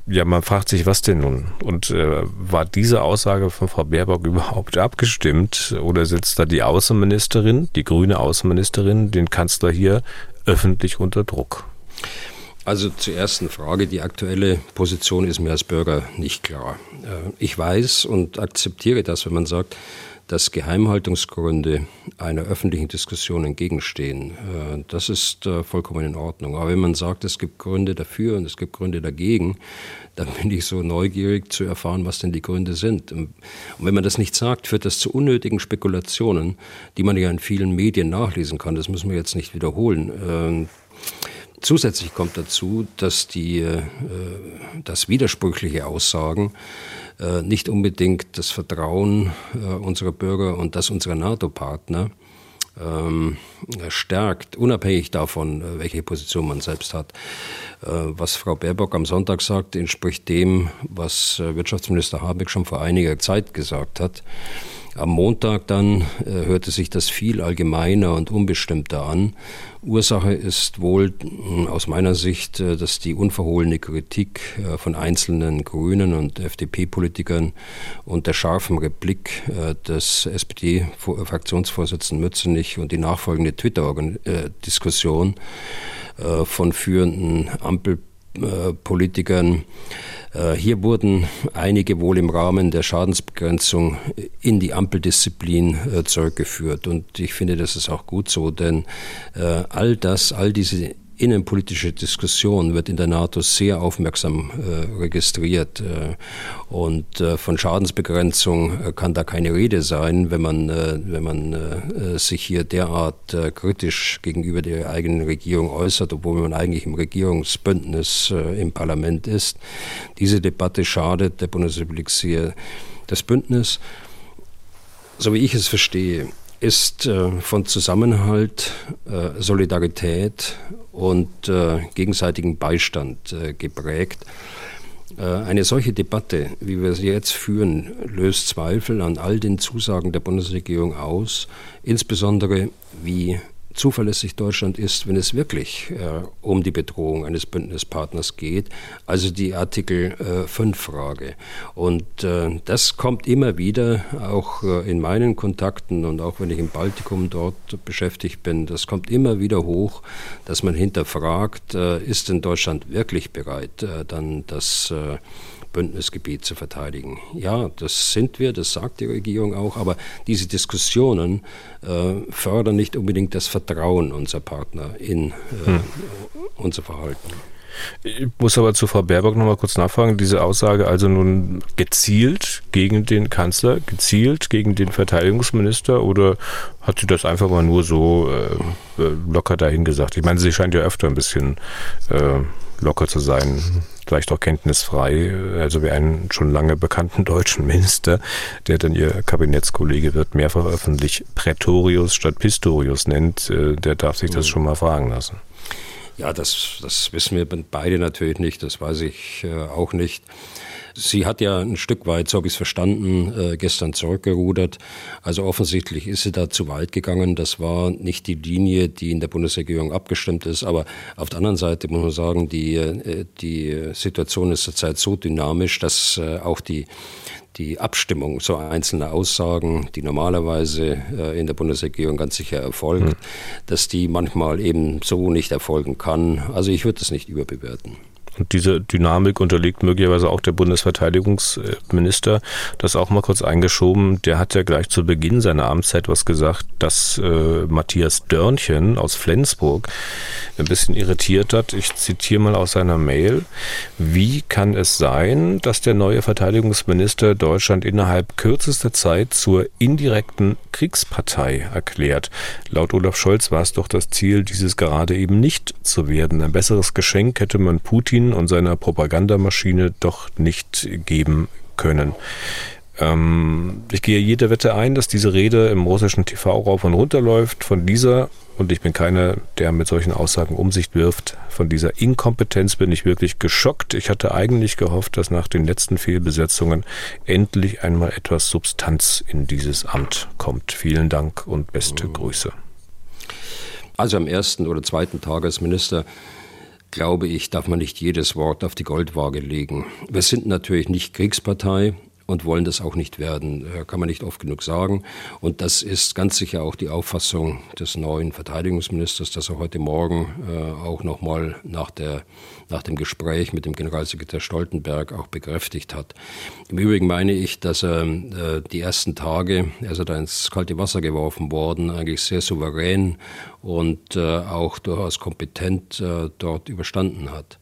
Ja, man fragt sich, was denn nun? Und äh, war diese Aussage von Frau Baerbock überhaupt abgestimmt? Oder sitzt da die Außenministerin, die grüne Außenministerin, den Kanzler hier öffentlich unter Druck? Also zur ersten Frage, die aktuelle Position ist mir als Bürger nicht klar. Äh, ich weiß und akzeptiere das, wenn man sagt, dass Geheimhaltungsgründe einer öffentlichen Diskussion entgegenstehen. Äh, das ist äh, vollkommen in Ordnung. Aber wenn man sagt, es gibt Gründe dafür und es gibt Gründe dagegen, dann bin ich so neugierig zu erfahren, was denn die Gründe sind. Und wenn man das nicht sagt, führt das zu unnötigen Spekulationen, die man ja in vielen Medien nachlesen kann. Das müssen wir jetzt nicht wiederholen. Ähm, zusätzlich kommt dazu, dass die, äh, dass widersprüchliche Aussagen nicht unbedingt das Vertrauen äh, unserer Bürger und das unserer NATO-Partner ähm, stärkt, unabhängig davon, äh, welche Position man selbst hat. Was Frau Baerbock am Sonntag sagt, entspricht dem, was Wirtschaftsminister Habeck schon vor einiger Zeit gesagt hat. Am Montag dann äh, hörte sich das viel allgemeiner und unbestimmter an. Ursache ist wohl äh, aus meiner Sicht, äh, dass die unverhohlene Kritik äh, von einzelnen Grünen und FDP-Politikern und der scharfen Replik äh, des SPD-Fraktionsvorsitzenden Mützenich und die nachfolgende Twitter-Diskussion von führenden Ampelpolitikern äh, hier wurden einige wohl im Rahmen der Schadensbegrenzung in die Ampeldisziplin äh, zurückgeführt. Und ich finde, das ist auch gut so, denn äh, all das, all diese innenpolitische Diskussion wird in der NATO sehr aufmerksam äh, registriert. Äh, und äh, von Schadensbegrenzung äh, kann da keine Rede sein, wenn man, äh, wenn man äh, sich hier derart kritisch gegenüber der eigenen Regierung äußert, obwohl man eigentlich im Regierungsbündnis im Parlament ist. Diese Debatte schadet der Bundesrepublik sehr. Das Bündnis, so wie ich es verstehe, ist äh, von Zusammenhalt, äh, Solidarität und äh, gegenseitigem Beistand geprägt. Eine solche Debatte, wie wir sie jetzt führen, löst Zweifel an all den Zusagen der Bundesregierung aus, insbesondere wie zuverlässig Deutschland ist, wenn es wirklich äh, um die Bedrohung eines Bündnispartners geht, also die Artikel äh, 5 Frage. Und äh, das kommt immer wieder, auch äh, in meinen Kontakten und auch wenn ich im Baltikum dort beschäftigt bin, das kommt immer wieder hoch, dass man hinterfragt, äh, ist denn Deutschland wirklich bereit, äh, dann das Bündnisgebiet zu verteidigen. Ja, das sind wir, das sagt die Regierung auch, aber diese Diskussionen äh, fördern nicht unbedingt das Vertrauen unserer Partner in äh, hm. unser Verhalten. Ich muss aber zu Frau Baerbock noch mal kurz nachfragen. Diese Aussage also nun gezielt gegen den Kanzler, gezielt gegen den Verteidigungsminister oder hat sie das einfach mal nur so äh locker dahin gesagt? Ich meine, sie scheint ja öfter ein bisschen äh, locker zu sein, vielleicht auch kenntnisfrei, also wie einen schon lange bekannten deutschen Minister, der dann ihr Kabinettskollege wird, mehrfach öffentlich Prätorius statt Pistorius nennt, äh, der darf sich das mhm. schon mal fragen lassen. Ja, das, das wissen wir beide natürlich nicht, das weiß ich äh, auch nicht. Sie hat ja ein Stück weit, so habe ich es verstanden, äh, gestern zurückgerudert. Also offensichtlich ist sie da zu weit gegangen. Das war nicht die Linie, die in der Bundesregierung abgestimmt ist. Aber auf der anderen Seite muss man sagen, die, äh, die Situation ist zurzeit so dynamisch, dass äh, auch die die Abstimmung so einzelner Aussagen, die normalerweise äh, in der Bundesregierung ganz sicher erfolgt, mhm. dass die manchmal eben so nicht erfolgen kann. Also ich würde das nicht überbewerten. Und diese Dynamik unterliegt möglicherweise auch der Bundesverteidigungsminister. Das auch mal kurz eingeschoben. Der hat ja gleich zu Beginn seiner Amtszeit was gesagt, dass äh, Matthias Dörnchen aus Flensburg ein bisschen irritiert hat. Ich zitiere mal aus seiner Mail. Wie kann es sein, dass der neue Verteidigungsminister Deutschland innerhalb kürzester Zeit zur indirekten Kriegspartei erklärt? Laut Olaf Scholz war es doch das Ziel, dieses gerade eben nicht zu werden. Ein besseres Geschenk hätte man Putin und seiner Propagandamaschine doch nicht geben können. Ähm, ich gehe jede Wette ein, dass diese Rede im russischen TV-Raum von runterläuft. Von dieser, und ich bin keiner, der mit solchen Aussagen um sich wirft, von dieser Inkompetenz bin ich wirklich geschockt. Ich hatte eigentlich gehofft, dass nach den letzten Fehlbesetzungen endlich einmal etwas Substanz in dieses Amt kommt. Vielen Dank und beste Grüße. Also am ersten oder zweiten Tag als Minister glaube ich, darf man nicht jedes Wort auf die Goldwaage legen. Wir sind natürlich nicht Kriegspartei und wollen das auch nicht werden. Äh, kann man nicht oft genug sagen. Und das ist ganz sicher auch die Auffassung des neuen Verteidigungsministers, dass er heute Morgen äh, auch nochmal nach, nach dem Gespräch mit dem Generalsekretär Stoltenberg auch bekräftigt hat. Im Übrigen meine ich, dass er äh, die ersten Tage, er ist da ins kalte Wasser geworfen worden, eigentlich sehr souverän und auch durchaus kompetent dort überstanden hat.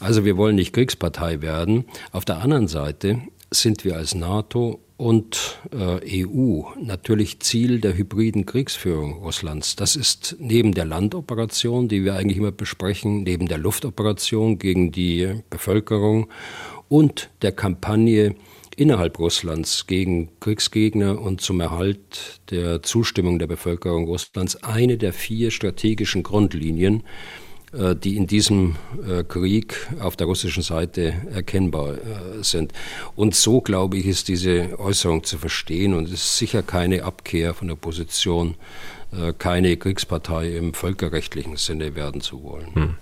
Also wir wollen nicht Kriegspartei werden. Auf der anderen Seite sind wir als NATO und äh, EU natürlich Ziel der hybriden Kriegsführung Russlands. Das ist neben der Landoperation, die wir eigentlich immer besprechen, neben der Luftoperation gegen die Bevölkerung und der Kampagne innerhalb Russlands gegen Kriegsgegner und zum Erhalt der Zustimmung der Bevölkerung Russlands eine der vier strategischen Grundlinien, die in diesem äh, Krieg auf der russischen Seite erkennbar äh, sind. Und so, glaube ich, ist diese Äußerung zu verstehen und es ist sicher keine Abkehr von der Position, keine Kriegspartei im völkerrechtlichen Sinne werden zu wollen. Hm.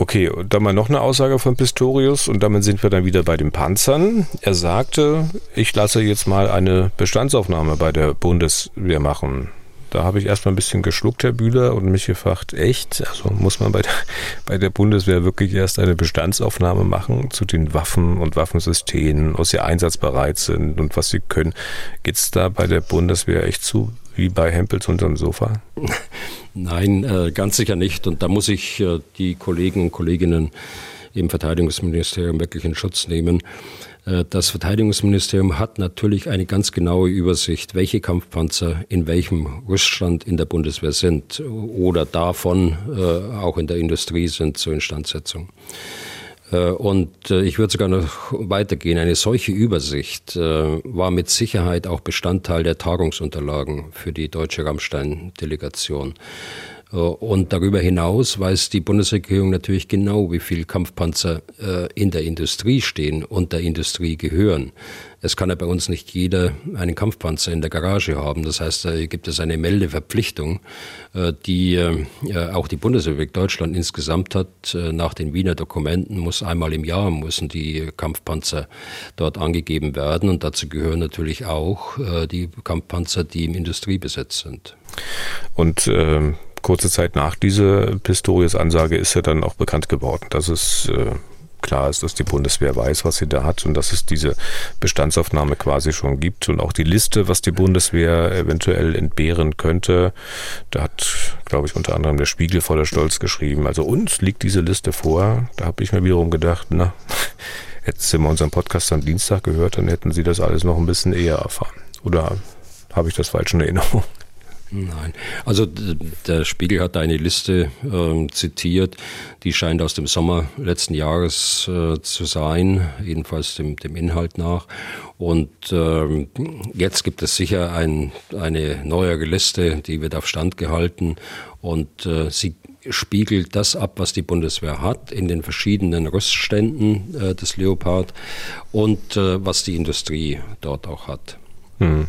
Okay, und dann mal noch eine Aussage von Pistorius und damit sind wir dann wieder bei den Panzern. Er sagte, ich lasse jetzt mal eine Bestandsaufnahme bei der Bundeswehr machen. Da habe ich erstmal ein bisschen geschluckt, Herr Bühler, und mich gefragt, echt? Also muss man bei der, [laughs] bei der Bundeswehr wirklich erst eine Bestandsaufnahme machen zu den Waffen und Waffensystemen, aus sie einsatzbereit sind und was sie können. Geht es da bei der Bundeswehr echt zu wie bei Hempels unterm Sofa? [laughs] Nein, äh, ganz sicher nicht. Und da muss ich äh, die Kollegen und Kolleginnen im Verteidigungsministerium wirklich in Schutz nehmen. Äh, das Verteidigungsministerium hat natürlich eine ganz genaue Übersicht, welche Kampfpanzer in welchem Rüststand in der Bundeswehr sind oder davon äh, auch in der Industrie sind zur Instandsetzung. Und ich würde sogar noch weitergehen. Eine solche Übersicht war mit Sicherheit auch Bestandteil der Tagungsunterlagen für die deutsche Rammstein-Delegation. Äh, und darüber hinaus weiß die Bundesregierung natürlich genau, wie viel Kampfpanzer äh, in der Industrie stehen und der Industrie gehören. Es kann ja bei uns nicht jeder einen Kampfpanzer in der Garage haben. Das heißt, da gibt es eine Meldeverpflichtung, äh, die auch die Bundesrepublik Deutschland insgesamt hat. Nach den Wiener Dokumenten muss einmal im Jahr müssen die Kampfpanzer dort angegeben werden. Und dazu gehören natürlich auch die Kampfpanzer, die im Industriebesitz sind. Und ähm kurze Zeit nach dieser Pistorius-Ansage ist ja dann auch bekannt geworden, dass es äh, klar ist, dass die Bundeswehr weiß, was sie da hat und dass es diese Bestandsaufnahme quasi schon gibt und auch die Liste, was die Bundeswehr eventuell entbehren könnte. Da hat, glaube ich, unter anderem der Spiegel voller Stolz geschrieben. Also uns liegt diese Liste vor. Da habe ich mir wiederum gedacht, na, [laughs] hätten Sie mal unseren Podcast am Dienstag gehört, dann hätten Sie das alles noch ein bisschen eher erfahren. Oder habe ich das falsch in Erinnerung? Nein, also der Spiegel hat eine Liste äh, zitiert, die scheint aus dem Sommer letzten Jahres äh, zu sein, jedenfalls dem, dem Inhalt nach. Und äh, jetzt gibt es sicher ein, eine neuere Liste, die wird auf Stand gehalten und äh, sie spiegelt das ab, was die Bundeswehr hat in den verschiedenen Rüstständen äh, des Leopard und äh, was die Industrie dort auch hat. Hm.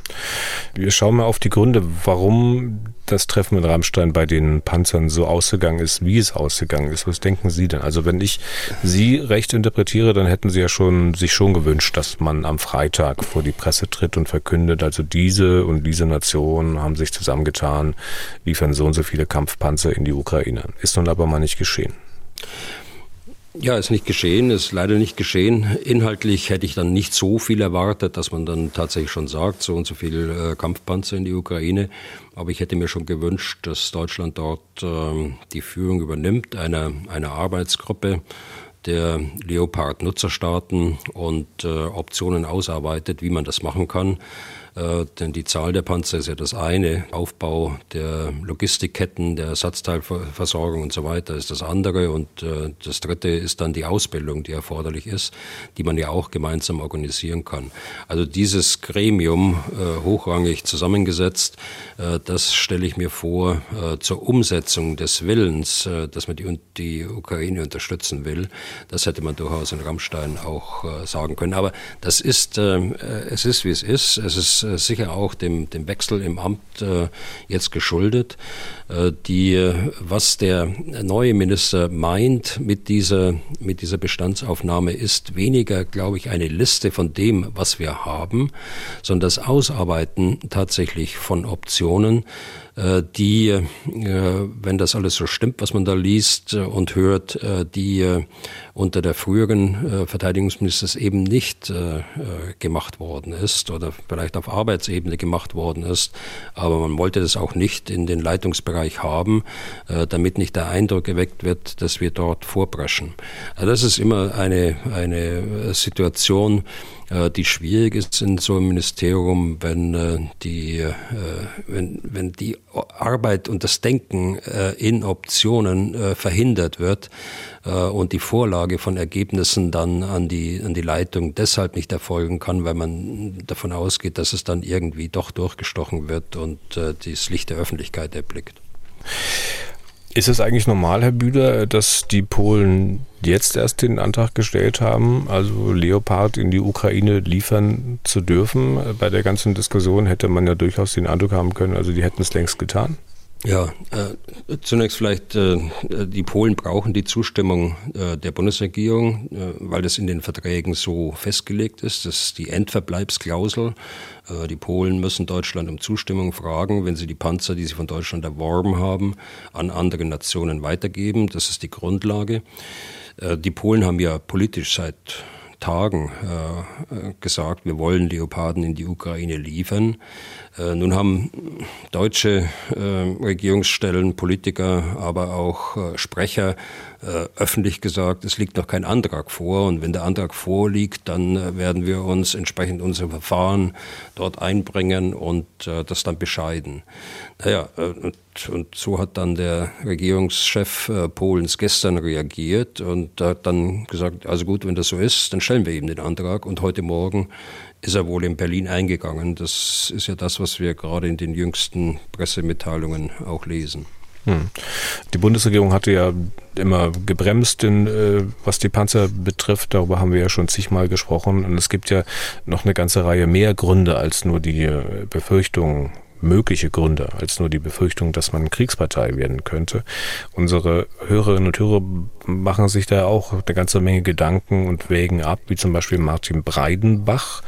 Wir schauen mal auf die Gründe, warum das Treffen in Rammstein bei den Panzern so ausgegangen ist, wie es ausgegangen ist. Was denken Sie denn? Also wenn ich Sie recht interpretiere, dann hätten Sie ja schon sich schon gewünscht, dass man am Freitag vor die Presse tritt und verkündet, also diese und diese Nationen haben sich zusammengetan, liefern so und so viele Kampfpanzer in die Ukraine. Ist nun aber mal nicht geschehen. Ja, ist nicht geschehen, ist leider nicht geschehen. Inhaltlich hätte ich dann nicht so viel erwartet, dass man dann tatsächlich schon sagt, so und so viel äh, Kampfpanzer in die Ukraine. Aber ich hätte mir schon gewünscht, dass Deutschland dort äh, die Führung übernimmt, einer, einer Arbeitsgruppe der Leopard-Nutzerstaaten und äh, Optionen ausarbeitet, wie man das machen kann. Äh, denn die Zahl der Panzer ist ja das eine, Aufbau der Logistikketten, der Ersatzteilversorgung und so weiter ist das andere und äh, das dritte ist dann die Ausbildung, die erforderlich ist, die man ja auch gemeinsam organisieren kann. Also dieses Gremium äh, hochrangig zusammengesetzt, das stelle ich mir vor zur Umsetzung des Willens, dass man die, die Ukraine unterstützen will. Das hätte man durchaus in Rammstein auch sagen können. Aber das ist, es ist wie es ist. Es ist sicher auch dem, dem Wechsel im Amt äh, jetzt geschuldet. Äh, die, was der neue Minister meint mit dieser, mit dieser Bestandsaufnahme ist weniger, glaube ich, eine Liste von dem, was wir haben, sondern das Ausarbeiten tatsächlich von Optionen, äh, die, äh, wenn das alles so stimmt, was man da liest äh, und hört, die unter der früheren Verteidigungsministers eben nicht gemacht worden ist oder vielleicht auf Arbeitsebene gemacht worden ist. Aber man wollte das auch nicht in den Leitungsbereich haben, damit nicht der Eindruck geweckt wird, dass wir dort vorpreschen. Also das ist immer eine, eine Situation, äh, die schwierig ist in so einem Ministerium, wenn äh, die, äh, wenn, wenn die Arbeit und das Denken in Optionen verhindert wird und die Vorlage von Ergebnissen dann an die, an die Leitung deshalb nicht erfolgen kann, weil man davon ausgeht, dass es dann irgendwie doch durchgestochen wird und das Licht der Öffentlichkeit erblickt. Ist es eigentlich normal, Herr Bühler, dass die Polen jetzt erst den Antrag gestellt haben, also Leopard in die Ukraine liefern zu dürfen? Bei der ganzen Diskussion hätte man ja durchaus den Eindruck haben können, also die hätten es längst getan. Ja, äh, zunächst vielleicht, äh, die Polen brauchen die Zustimmung äh, der Bundesregierung, äh, weil das in den Verträgen so festgelegt ist. Das ist die Endverbleibsklausel. Äh, die Polen müssen Deutschland um Zustimmung fragen, wenn sie die Panzer, die sie von Deutschland erworben haben, an andere Nationen weitergeben. Das ist die Grundlage. Äh, die Polen haben ja politisch seit Tagen äh, gesagt, wir wollen Leoparden in die Ukraine liefern. Äh, nun haben deutsche äh, Regierungsstellen, Politiker, aber auch äh, Sprecher äh, öffentlich gesagt, es liegt noch kein Antrag vor und wenn der Antrag vorliegt, dann äh, werden wir uns entsprechend unser Verfahren dort einbringen und äh, das dann bescheiden. Naja, und, so hat dann der Regierungschef äh, Polens gestern reagiert und hat dann gesagt, also gut, wenn das so ist, dann stellen wir eben den Antrag und heute Morgen ist er wohl in Berlin eingegangen. Das ist ja das, was wir gerade in den jüngsten Pressemitteilungen auch lesen. Hm. Die Bundesregierung hatte ja immer gebremst, in, äh, was die Panzer betrifft. Darüber haben wir ja schon zigmal gesprochen. Und es gibt ja noch eine ganze Reihe mehr Gründe als nur die äh, Befürchtung, mögliche Gründe als nur die Befürchtung, dass man Kriegspartei werden könnte. Unsere Hörerinnen und Hörer machen sich da auch eine ganze Menge Gedanken und wägen ab, wie zum Beispiel Martin Breidenbach.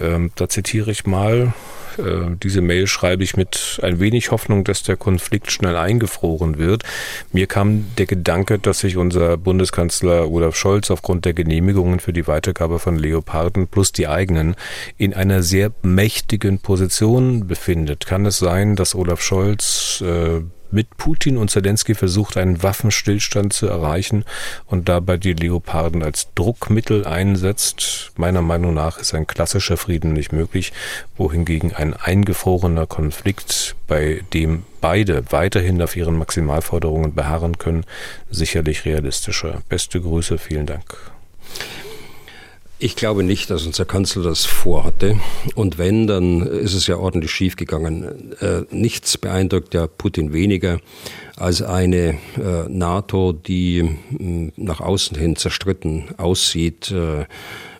Ähm, da zitiere ich mal, äh, diese Mail schreibe ich mit ein wenig Hoffnung, dass der Konflikt schnell eingefroren wird. Mir kam der Gedanke, dass sich unser Bundeskanzler Olaf Scholz aufgrund der Genehmigungen für die Weitergabe von Leoparden plus die eigenen in einer sehr mächtigen Position befindet. Kann es sein, dass Olaf Scholz äh, mit Putin und Zelensky versucht, einen Waffenstillstand zu erreichen und dabei die Leoparden als Druckmittel einsetzt. Meiner Meinung nach ist ein klassischer Frieden nicht möglich, wohingegen ein eingefrorener Konflikt, bei dem beide weiterhin auf ihren Maximalforderungen beharren können, sicherlich realistischer. Beste Grüße, vielen Dank. Ich glaube nicht, dass unser Kanzler das vorhatte. Und wenn, dann ist es ja ordentlich schiefgegangen. Äh, nichts beeindruckt ja Putin weniger als eine äh, NATO, die mh, nach außen hin zerstritten aussieht. Äh,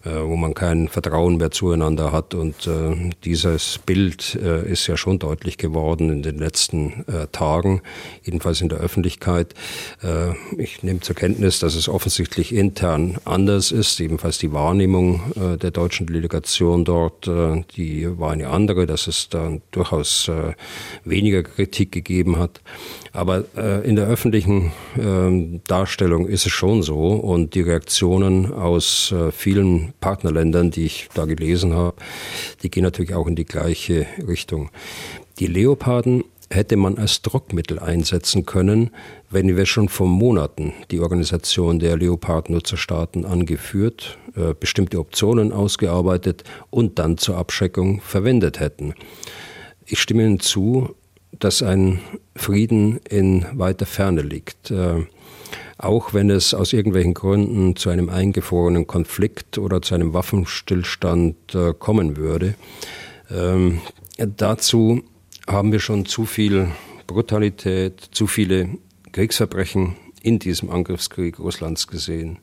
wo man kein Vertrauen mehr zueinander hat. Und äh, dieses Bild äh, ist ja schon deutlich geworden in den letzten äh, Tagen, jedenfalls in der Öffentlichkeit. Äh, ich nehme zur Kenntnis, dass es offensichtlich intern anders ist, ebenfalls die Wahrnehmung äh, der deutschen Delegation dort, äh, die war eine andere, dass es da durchaus äh, weniger Kritik gegeben hat. Aber äh, in der öffentlichen äh, Darstellung ist es schon so und die Reaktionen aus äh, vielen Partnerländern, die ich da gelesen habe, die gehen natürlich auch in die gleiche Richtung. Die Leoparden hätte man als Druckmittel einsetzen können, wenn wir schon vor Monaten die Organisation der Leopard-Nutzerstaaten angeführt, äh, bestimmte Optionen ausgearbeitet und dann zur Abschreckung verwendet hätten. Ich stimme Ihnen zu, dass ein Frieden in weiter Ferne liegt. Äh, auch wenn es aus irgendwelchen Gründen zu einem eingefrorenen Konflikt oder zu einem Waffenstillstand äh, kommen würde. Ähm, dazu haben wir schon zu viel Brutalität, zu viele Kriegsverbrechen in diesem Angriffskrieg Russlands gesehen.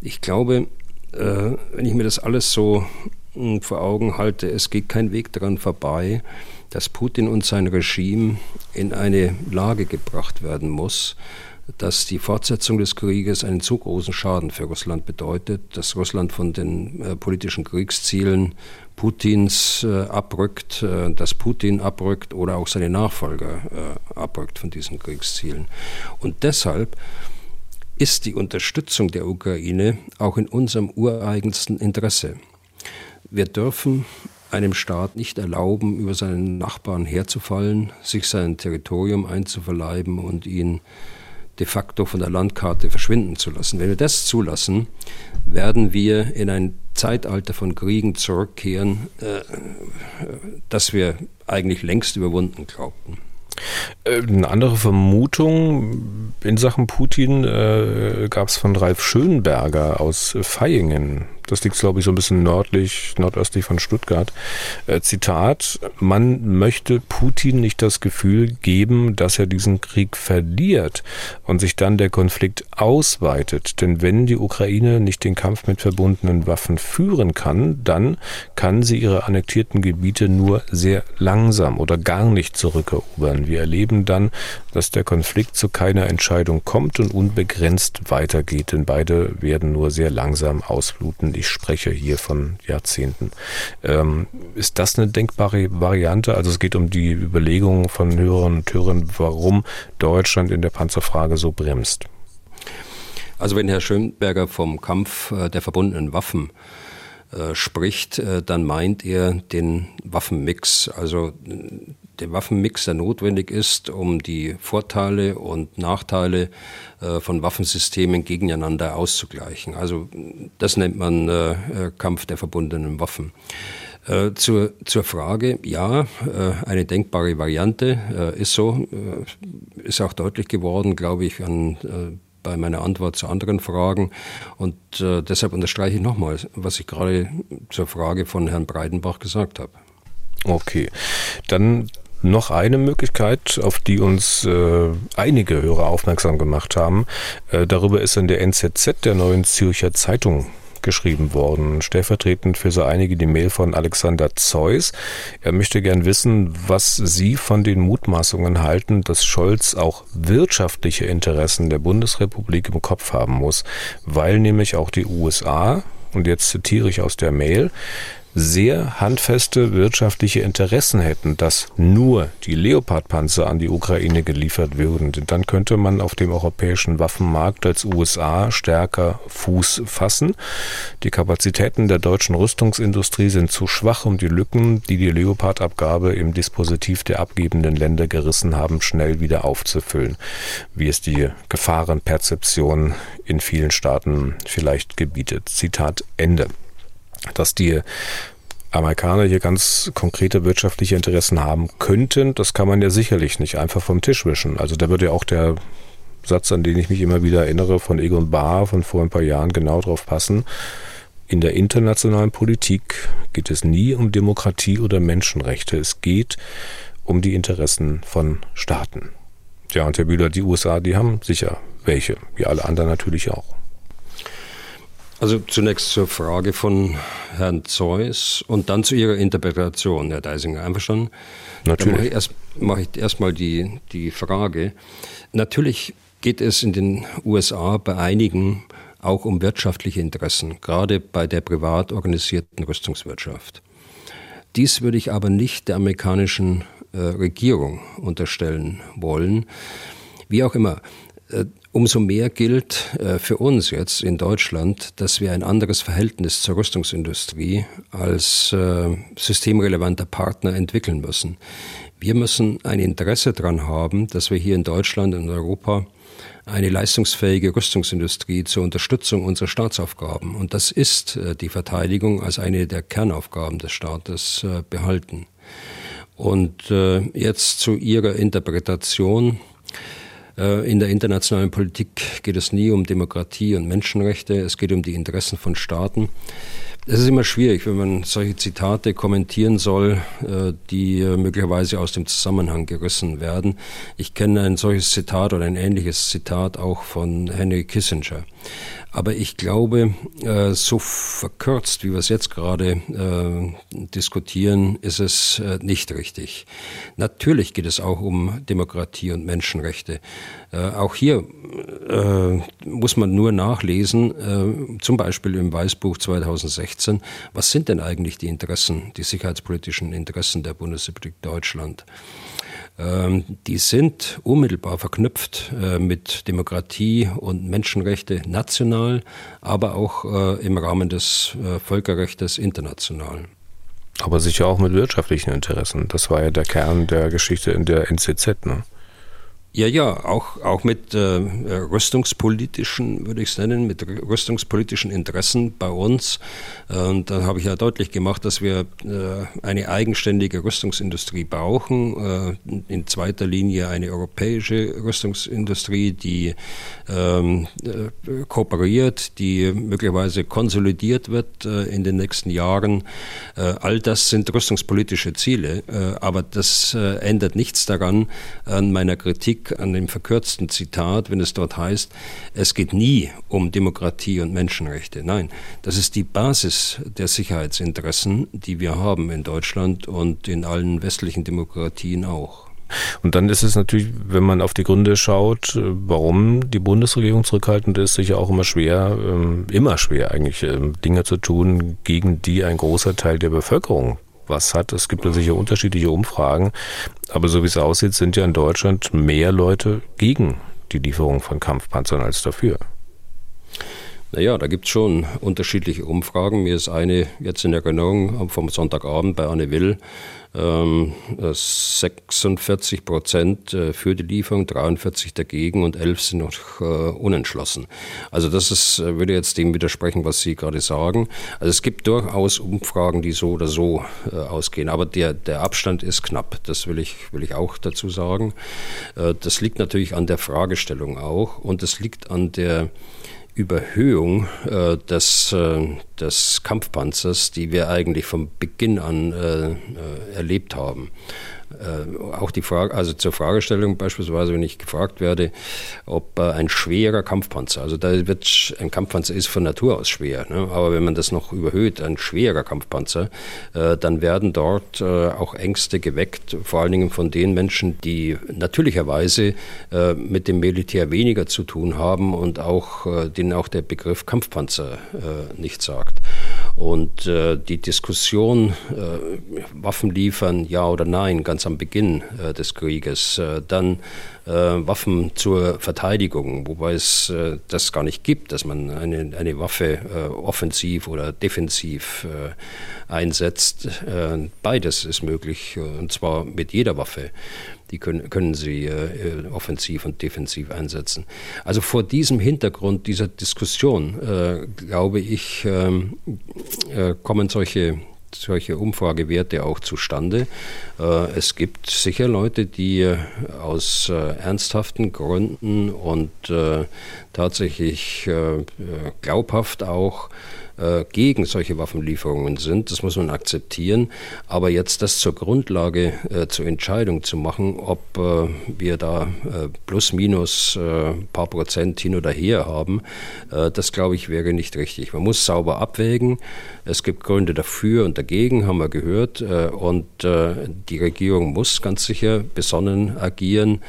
Ich glaube, äh, wenn ich mir das alles so hm, vor Augen halte, es geht kein Weg daran vorbei, dass Putin und sein Regime in eine Lage gebracht werden muss, dass die Fortsetzung des Krieges einen zu großen Schaden für Russland bedeutet, dass Russland von den äh, politischen Kriegszielen Putins äh, abrückt, äh, dass Putin abrückt oder auch seine Nachfolger äh, abrückt von diesen Kriegszielen. Und deshalb ist die Unterstützung der Ukraine auch in unserem ureigensten Interesse. Wir dürfen einem Staat nicht erlauben, über seinen Nachbarn herzufallen, sich sein Territorium einzuverleiben und ihn de facto von der Landkarte verschwinden zu lassen. Wenn wir das zulassen, werden wir in ein Zeitalter von Kriegen zurückkehren, äh, das wir eigentlich längst überwunden glaubten. Äh, eine andere Vermutung in Sachen Putin äh, gab es von Ralf Schönberger aus Feyingen. Das liegt, glaube ich, so ein bisschen nördlich, nordöstlich von Stuttgart. Äh, Zitat, man möchte Putin nicht das Gefühl geben, dass er diesen Krieg verliert und sich dann der Konflikt ausweitet. Denn wenn die Ukraine nicht den Kampf mit verbundenen Waffen führen kann, dann kann sie ihre annektierten Gebiete nur sehr langsam oder gar nicht zurückerobern. Wir erleben dann, dass der Konflikt zu keiner Entscheidung kommt und unbegrenzt weitergeht, denn beide werden nur sehr langsam ausbluten ich spreche hier von Jahrzehnten. Ähm, ist das eine denkbare Variante? Also es geht um die Überlegung von Hörern und Hörern, warum Deutschland in der Panzerfrage so bremst. Also wenn Herr Schönberger vom Kampf äh, der verbundenen Waffen äh, spricht, äh, dann meint er den Waffenmix, also den Waffenmix, der notwendig ist, um die Vorteile und Nachteile äh, von Waffensystemen gegeneinander auszugleichen. Also das nennt man äh, Kampf der verbundenen Waffen. Äh, zur, zur Frage, ja, äh, eine denkbare Variante äh, ist so, ist auch deutlich geworden, glaube ich, an bei meiner Antwort zu anderen Fragen. Und äh, deshalb unterstreiche ich nochmal, was ich gerade zur Frage von Herrn Breidenbach gesagt habe. Okay, dann noch eine Möglichkeit, auf die uns äh, einige Hörer aufmerksam gemacht haben. Äh, darüber ist in der NZZ der neuen Zürcher Zeitung geschrieben worden. Stellvertretend für so einige die Mail von Alexander Zeus. Er möchte gern wissen, was Sie von den Mutmaßungen halten, dass Scholz auch wirtschaftliche Interessen der Bundesrepublik im Kopf haben muss, weil nämlich auch die USA, und jetzt zitiere ich aus der Mail, sehr handfeste wirtschaftliche Interessen hätten, dass nur die Leopardpanzer an die Ukraine geliefert würden, dann könnte man auf dem europäischen Waffenmarkt als USA stärker Fuß fassen. Die Kapazitäten der deutschen Rüstungsindustrie sind zu schwach, um die Lücken, die die Leopardabgabe im Dispositiv der abgebenden Länder gerissen haben, schnell wieder aufzufüllen, wie es die Gefahrenperzeption in vielen Staaten vielleicht gebietet. Zitat Ende dass die Amerikaner hier ganz konkrete wirtschaftliche Interessen haben könnten, das kann man ja sicherlich nicht einfach vom Tisch wischen. Also da würde ja auch der Satz, an den ich mich immer wieder erinnere, von Egon Bahr von vor ein paar Jahren genau drauf passen. In der internationalen Politik geht es nie um Demokratie oder Menschenrechte. Es geht um die Interessen von Staaten. Ja, und Herr Bühler, die USA, die haben sicher welche, wie alle anderen natürlich auch. Also zunächst zur Frage von Herrn Zeus und dann zu Ihrer Interpretation, Herr Deisinger. Einverstanden? Natürlich. Dann mache ich erst, erstmal die, die Frage. Natürlich geht es in den USA bei einigen auch um wirtschaftliche Interessen, gerade bei der privat organisierten Rüstungswirtschaft. Dies würde ich aber nicht der amerikanischen äh, Regierung unterstellen wollen. Wie auch immer, äh, Umso mehr gilt äh, für uns jetzt in Deutschland, dass wir ein anderes Verhältnis zur Rüstungsindustrie als äh, systemrelevanter Partner entwickeln müssen. Wir müssen ein Interesse daran haben, dass wir hier in Deutschland und Europa eine leistungsfähige Rüstungsindustrie zur Unterstützung unserer Staatsaufgaben, und das ist äh, die Verteidigung als eine der Kernaufgaben des Staates, behalten. Und jetzt zu Ihrer Interpretation in der internationalen Politik geht es nie um Demokratie und Menschenrechte, es geht um die Interessen von Staaten. Es ist immer schwierig, wenn man solche Zitate kommentieren soll, äh, die äh, möglicherweise aus dem Zusammenhang gerissen werden. Ich kenne ein solches Zitat oder ein ähnliches Zitat auch von Henry Kissinger. Aber ich glaube, äh, so verkürzt, wie wir es jetzt gerade äh, diskutieren, ist es äh, nicht richtig. Natürlich geht es auch um Demokratie und Menschenrechte. Auch hier muss man nur nachlesen, zum Beispiel im Weißbuch 2016, was sind denn eigentlich die Interessen, die sicherheitspolitischen Interessen der Bundesrepublik Deutschland? Ähm, die sind unmittelbar verknüpft äh, mit Demokratie und Menschenrechte national, aber auch äh, im Rahmen des äh, Völkerrechts international. Aber sicher auch mit wirtschaftlichen Interessen. Das war ja der Kern der Geschichte in der NCZ. Ne? Ja, ja, auch, auch mit äh, rüstungspolitischen, würde ich es nennen, mit rüstungspolitischen Interessen bei uns. Und da habe ich ja deutlich gemacht, dass wir äh, eine eigenständige Rüstungsindustrie brauchen. Äh, in zweiter Linie eine europäische Rüstungsindustrie, die ähm, äh, kooperiert, die möglicherweise konsolidiert wird äh, in den nächsten Jahren. Äh, all das sind rüstungspolitische Ziele, aber das ändert nichts daran an meiner Kritik Kritik an dem verkürzten Zitat, wenn es dort heißt, es geht nie um Demokratie und Menschenrechte. Nein, das ist die Basis der Sicherheitsinteressen, die wir haben in Deutschland und in allen westlichen Demokratien auch. Und dann ist es natürlich, wenn man auf die Gründe schaut, warum die Bundesregierung zurückhaltend ist, sicher auch immer schwer, ähm, immer schwer eigentlich ähm, Dinge zu tun, gegen die ein großer Teil der Bevölkerung was hat. Es gibt sicher unterschiedliche Umfragen, aber so wie es aussieht, sind ja in Deutschland mehr Leute gegen die Lieferung von Kampfpanzern als dafür. Naja, da gibt es schon unterschiedliche Umfragen. Mir ist eine jetzt in Erinnerung vom Sonntagabend bei Anne Will. 46 ähm, Prozent äh, für die Lieferung, 43 dagegen und 11 sind noch äh, unentschlossen. Also das ist, äh, würde jetzt dem widersprechen, was Sie gerade sagen. Also es gibt durchaus Umfragen, die so oder so ausgehen, aber der, der Abstand ist knapp. Das will ich, will ich auch dazu sagen. das liegt natürlich an der Fragestellung auch und es liegt an der Überhöhung äh, des, äh, des Kampfpanzers, die wir eigentlich von Beginn an äh, äh erlebt haben. Äh, auch die Frage, also zur Fragestellung beispielsweise, wenn ich gefragt werde, ob äh, ein schwerer Kampfpanzer, also da wird ein Kampfpanzer ist von Natur aus schwer, ne? aber wenn man das noch überhöht, ein schwerer Kampfpanzer, äh, dann werden dort auch Ängste geweckt, vor allen Dingen von den Menschen, die natürlicherweise mit dem Militär weniger zu tun haben und auch denen auch der Begriff Kampfpanzer nicht sagt. Und äh, die Diskussion, äh, Waffen liefern, ja oder nein, ganz am Beginn äh, des Krieges, äh, dann äh, Waffen zur Verteidigung, wobei es äh, das gar nicht gibt, dass man eine, eine Waffe offensiv oder defensiv einsetzt. beides ist möglich, und zwar mit jeder Waffe die können, können sie äh, offensiv und defensiv einsetzen. Also vor diesem Hintergrund dieser Diskussion, äh, glaube ich, ähm, äh, kommen solche solche Umfragewerte auch zustande. Äh, es gibt sicher Leute, die äh, aus äh, ernsthaften Gründen und tatsächlich glaubhaft auch äh, gegen solche Waffenlieferungen sind. Das muss man akzeptieren. Aber jetzt das zur Grundlage äh, zur Entscheidung zu machen, ob äh, wir da äh, plus minus äh, paar Prozent hin oder her haben, äh, das glaube ich wäre nicht richtig. Man muss sauber abwägen. Es gibt Gründe dafür und dagegen, haben wir gehört. und die Regierung muss ganz sicher besonnen agieren.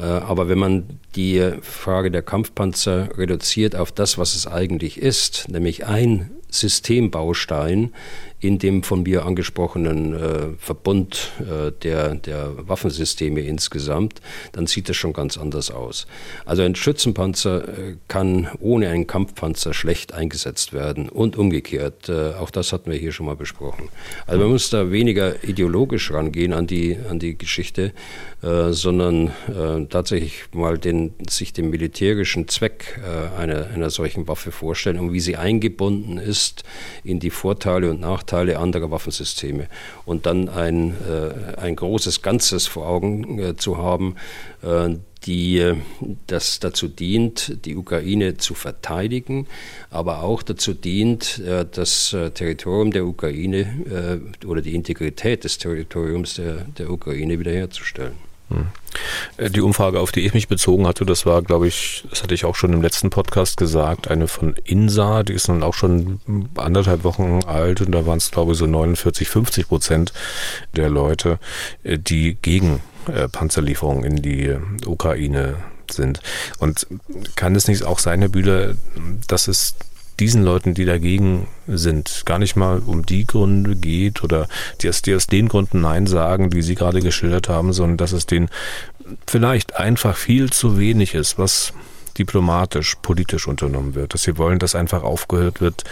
Äh, aber wenn man die Frage der Kampfpanzer reduziert auf das, was es eigentlich ist, nämlich ein Systembaustein in dem von mir angesprochenen äh, Verbund äh, der, der Waffensysteme insgesamt, dann sieht das schon ganz anders aus. Also ein Schützenpanzer äh, kann ohne einen Kampfpanzer schlecht eingesetzt werden und umgekehrt. Äh, auch das hatten wir hier schon mal besprochen. Also man muss da weniger ideologisch rangehen an die, an die Geschichte, äh, sondern äh, tatsächlich mal den, sich den militärischen Zweck einer, einer solchen Waffe vorstellen und wie sie eingebunden ist in die Vorteile und Nachteile Nachteile anderer Waffensysteme. Und dann ein, äh, ein großes Ganzes vor Augen äh, zu haben, äh, die das dazu dient, die Ukraine zu verteidigen, aber auch dazu dient, das Territorium der Ukraine oder die Integrität des Territoriums der, der Ukraine wiederherzustellen. Hm. Die Umfrage, auf die ich mich bezogen hatte, das war, glaube ich, das hatte ich auch schon im letzten Podcast gesagt, eine von INSA, die ist nun auch schon anderthalb Wochen alt und da waren es, glaube ich, so 49, 50 Prozent der Leute, äh, die gegen äh, Panzerlieferungen in die Ukraine sind. Und kann es nicht auch sein, Herr Bühler, dass es diesen Leuten, die dagegen sind, gar nicht mal um die Gründe geht oder die aus, die aus den Gründen Nein sagen, die Sie gerade geschildert haben, sondern dass es denen vielleicht einfach viel zu wenig ist, was diplomatisch, politisch unternommen wird, dass sie wollen, dass einfach aufgehört wird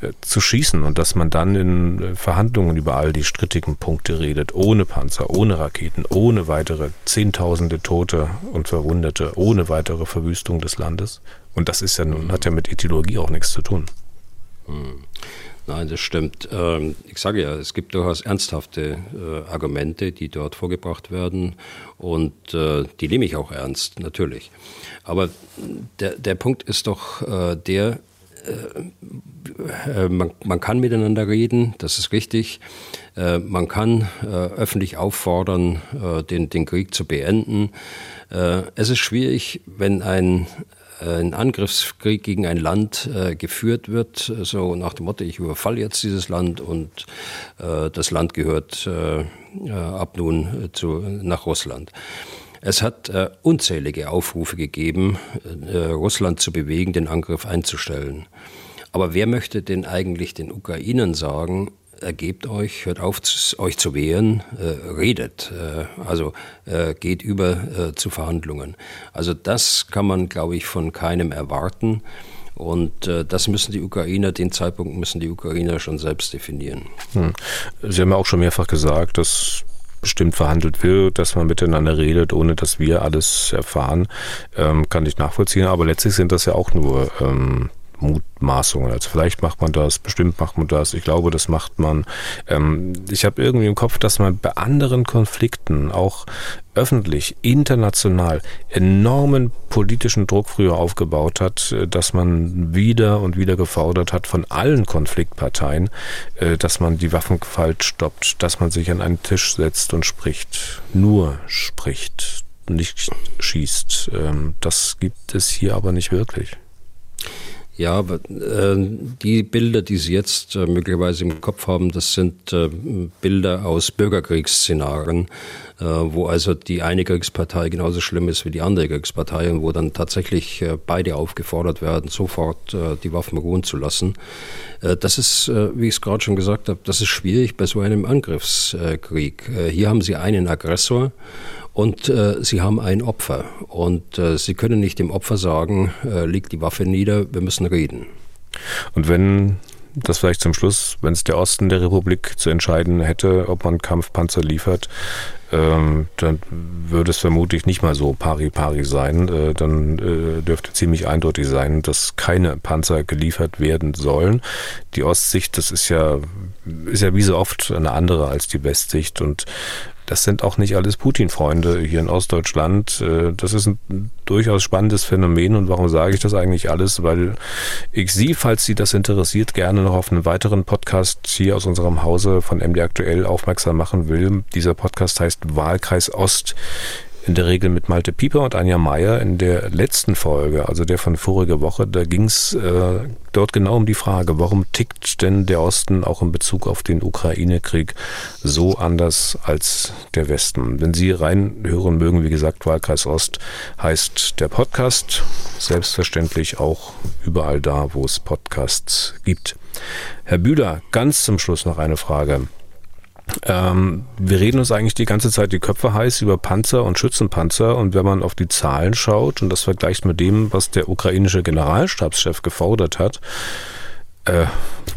äh, zu schießen und dass man dann in äh, Verhandlungen über all die strittigen Punkte redet, ohne Panzer, ohne Raketen, ohne weitere Zehntausende Tote und Verwundete, ohne weitere Verwüstung des Landes. Und das ist ja nun, hat ja mit Ideologie auch nichts zu tun. Hm. Nein, das stimmt. Ähm, ich sage ja, es gibt durchaus ernsthafte äh, Argumente, die dort vorgebracht werden und äh, die nehme ich auch ernst, natürlich. Aber der, der Punkt ist doch äh, der, man, man, kann miteinander reden, das ist richtig. man kann öffentlich auffordern, den, den Krieg zu beenden. es ist schwierig, wenn ein ein Angriffskrieg gegen ein Land äh, geführt wird, so nach dem Motto, ich überfalle jetzt dieses Land und äh, das Land gehört äh, äh ab nun äh, zu, nach Russland. Es hat äh, unzählige Aufrufe gegeben, äh, Russland zu bewegen, den Angriff einzustellen. Aber wer möchte denn eigentlich den Ukrainern sagen, ergebt euch, hört auf, euch zu wehren, äh, redet, äh, also äh, geht über äh, zu Verhandlungen. Also das kann man, glaube ich, von keinem erwarten. Und äh, das müssen die Ukrainer, den Zeitpunkt müssen die Ukrainer schon selbst definieren. Hm. Sie haben ja auch schon mehrfach gesagt, dass bestimmt verhandelt wird, dass man miteinander redet, ohne dass wir alles erfahren, ähm, kann ich nachvollziehen. Aber letztlich sind das ja auch nur ähm, Mutmaßungen. Also vielleicht macht man das, bestimmt macht man das. Ich glaube, das macht man. Ähm, ich habe irgendwie im Kopf, dass man bei anderen Konflikten auch öffentlich, international enormen politischen Druck früher aufgebaut hat, äh, dass man wieder und wieder gefordert hat von allen Konfliktparteien, äh, dass man die Waffengewalt stoppt, dass man sich an einen Tisch setzt und spricht, nur spricht, nicht schießt. Ähm, das gibt es hier aber nicht wirklich. Ja, äh, die Bilder, die Sie jetzt äh, möglicherweise im Kopf haben, das sind äh, Bilder aus Bürgerkriegsszenarien, wo also die eine Kriegspartei genauso schlimm ist wie die andere Kriegspartei und wo dann tatsächlich beide aufgefordert werden, sofort die Waffen ruhen zu lassen. das ist, wie ich es gerade schon gesagt habe, das ist schwierig bei so einem Angriffskrieg. hier haben Sie einen Aggressor und äh, sie haben ein Opfer. Und äh, sie können nicht dem Opfer sagen, äh, leg die Waffe nieder, wir müssen reden. Und wenn das vielleicht zum Schluss, wenn es der Osten der Republik zu entscheiden hätte, ob man Kampfpanzer liefert, ähm, dann würde es vermutlich nicht mal so pari-pari sein. Äh, dann äh, dürfte ziemlich eindeutig sein, dass keine Panzer geliefert werden sollen. Die Ostsicht, das ist ja, ist ja wie so oft eine andere als die Westsicht und das sind auch nicht alles Putin-Freunde hier in Ostdeutschland. Äh, das ist ein durchaus spannendes Phänomen. Und warum sage ich das eigentlich alles? Weil ich Sie, falls Sie das interessiert, gerne noch auf einen weiteren Podcast hier aus unserem Hause von MD Aktuell aufmerksam machen will. Dieser Podcast heißt Wahlkreis Ost in der Regel mit Malte Pieper und Anja Meier. In der letzten Folge, also der von voriger Woche, da ging es äh, dort genau um die Frage, warum tickt denn der Osten auch in Bezug auf den Ukraine-Krieg so anders als der Westen? Wenn Sie reinhören mögen, wie gesagt, Wahlkreis Ost heißt der Podcast, selbstverständlich auch überall da, wo es Podcasts gibt. Herr Bühler, ganz zum Schluss noch eine Frage. Ähm, wir reden uns eigentlich die ganze Zeit die Köpfe heiß über Panzer und Schützenpanzer und wenn man auf die Zahlen schaut und das vergleicht mit dem, was der ukrainische Generalstabschef gefordert hat, äh,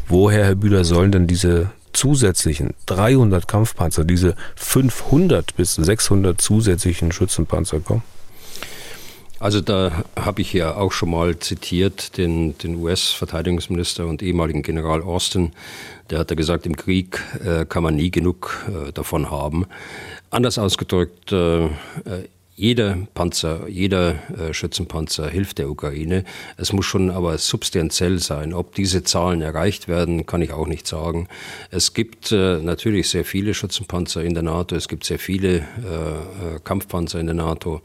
woher, Herr Bühler, sollen denn diese zusätzlichen 300 Kampfpanzer, diese 500 bis 600 zusätzlichen Schützenpanzer kommen? Also da habe ich ja auch schon mal zitiert den, den US-Verteidigungsminister und ehemaligen General Austin. Der hat ja gesagt, im Krieg äh, kann man nie genug äh, davon haben. Anders ausgedrückt, äh, jeder Panzer, jeder äh, Schützenpanzer hilft der Ukraine. Es muss schon aber substanziell sein. Ob diese Zahlen erreicht werden, kann ich auch nicht sagen. Es gibt äh, natürlich sehr viele Schützenpanzer in der NATO, es gibt sehr viele äh, äh Kampfpanzer in der NATO,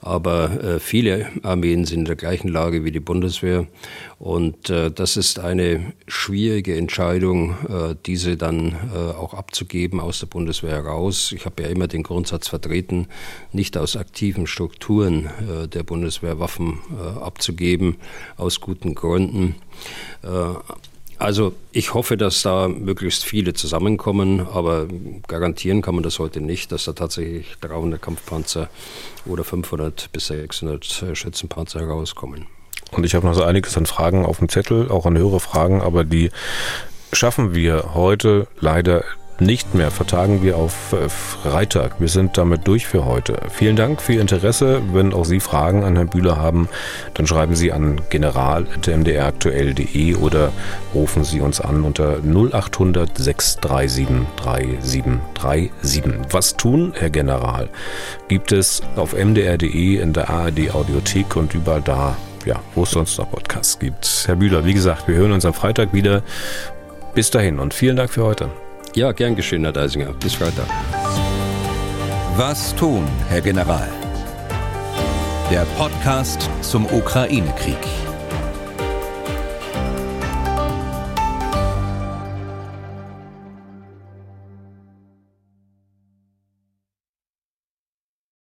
aber äh, viele Armeen sind in der gleichen Lage wie die Bundeswehr. Und äh, das ist eine schwierige Entscheidung, äh, diese dann äh, auch abzugeben aus der Bundeswehr heraus. Ich habe ja immer den Grundsatz vertreten, nicht aus aktiven Strukturen äh, der Bundeswehr Waffen äh, abzugeben, aus guten Gründen. Äh, also ich hoffe, dass da möglichst viele zusammenkommen, aber garantieren kann man das heute nicht, dass da tatsächlich 300 Kampfpanzer oder 500 bis 600 Schützenpanzer herauskommen. Und ich habe noch so einiges an Fragen auf dem Zettel, auch an höhere Fragen, aber die schaffen wir heute leider nicht mehr. Vertagen wir auf äh, Freitag. Wir sind damit durch für heute. Vielen Dank für Ihr Interesse. Wenn auch Sie Fragen an Herrn Bühler haben, dann schreiben Sie an general.mdraktuell.de oder rufen Sie uns an unter 0800 637 3737. Was tun, Herr General? Gibt es auf mdr.de in der ARD Audiothek und überall da, ja, wo es sonst noch Podcasts gibt. Herr Bühler, wie gesagt, wir hören uns am Freitag wieder. Bis dahin und vielen Dank für heute. Ja, gern geschehen, Herr Deisinger. Bis Freitag. Was tun, Herr General? Der Podcast zum Ukraine-Krieg.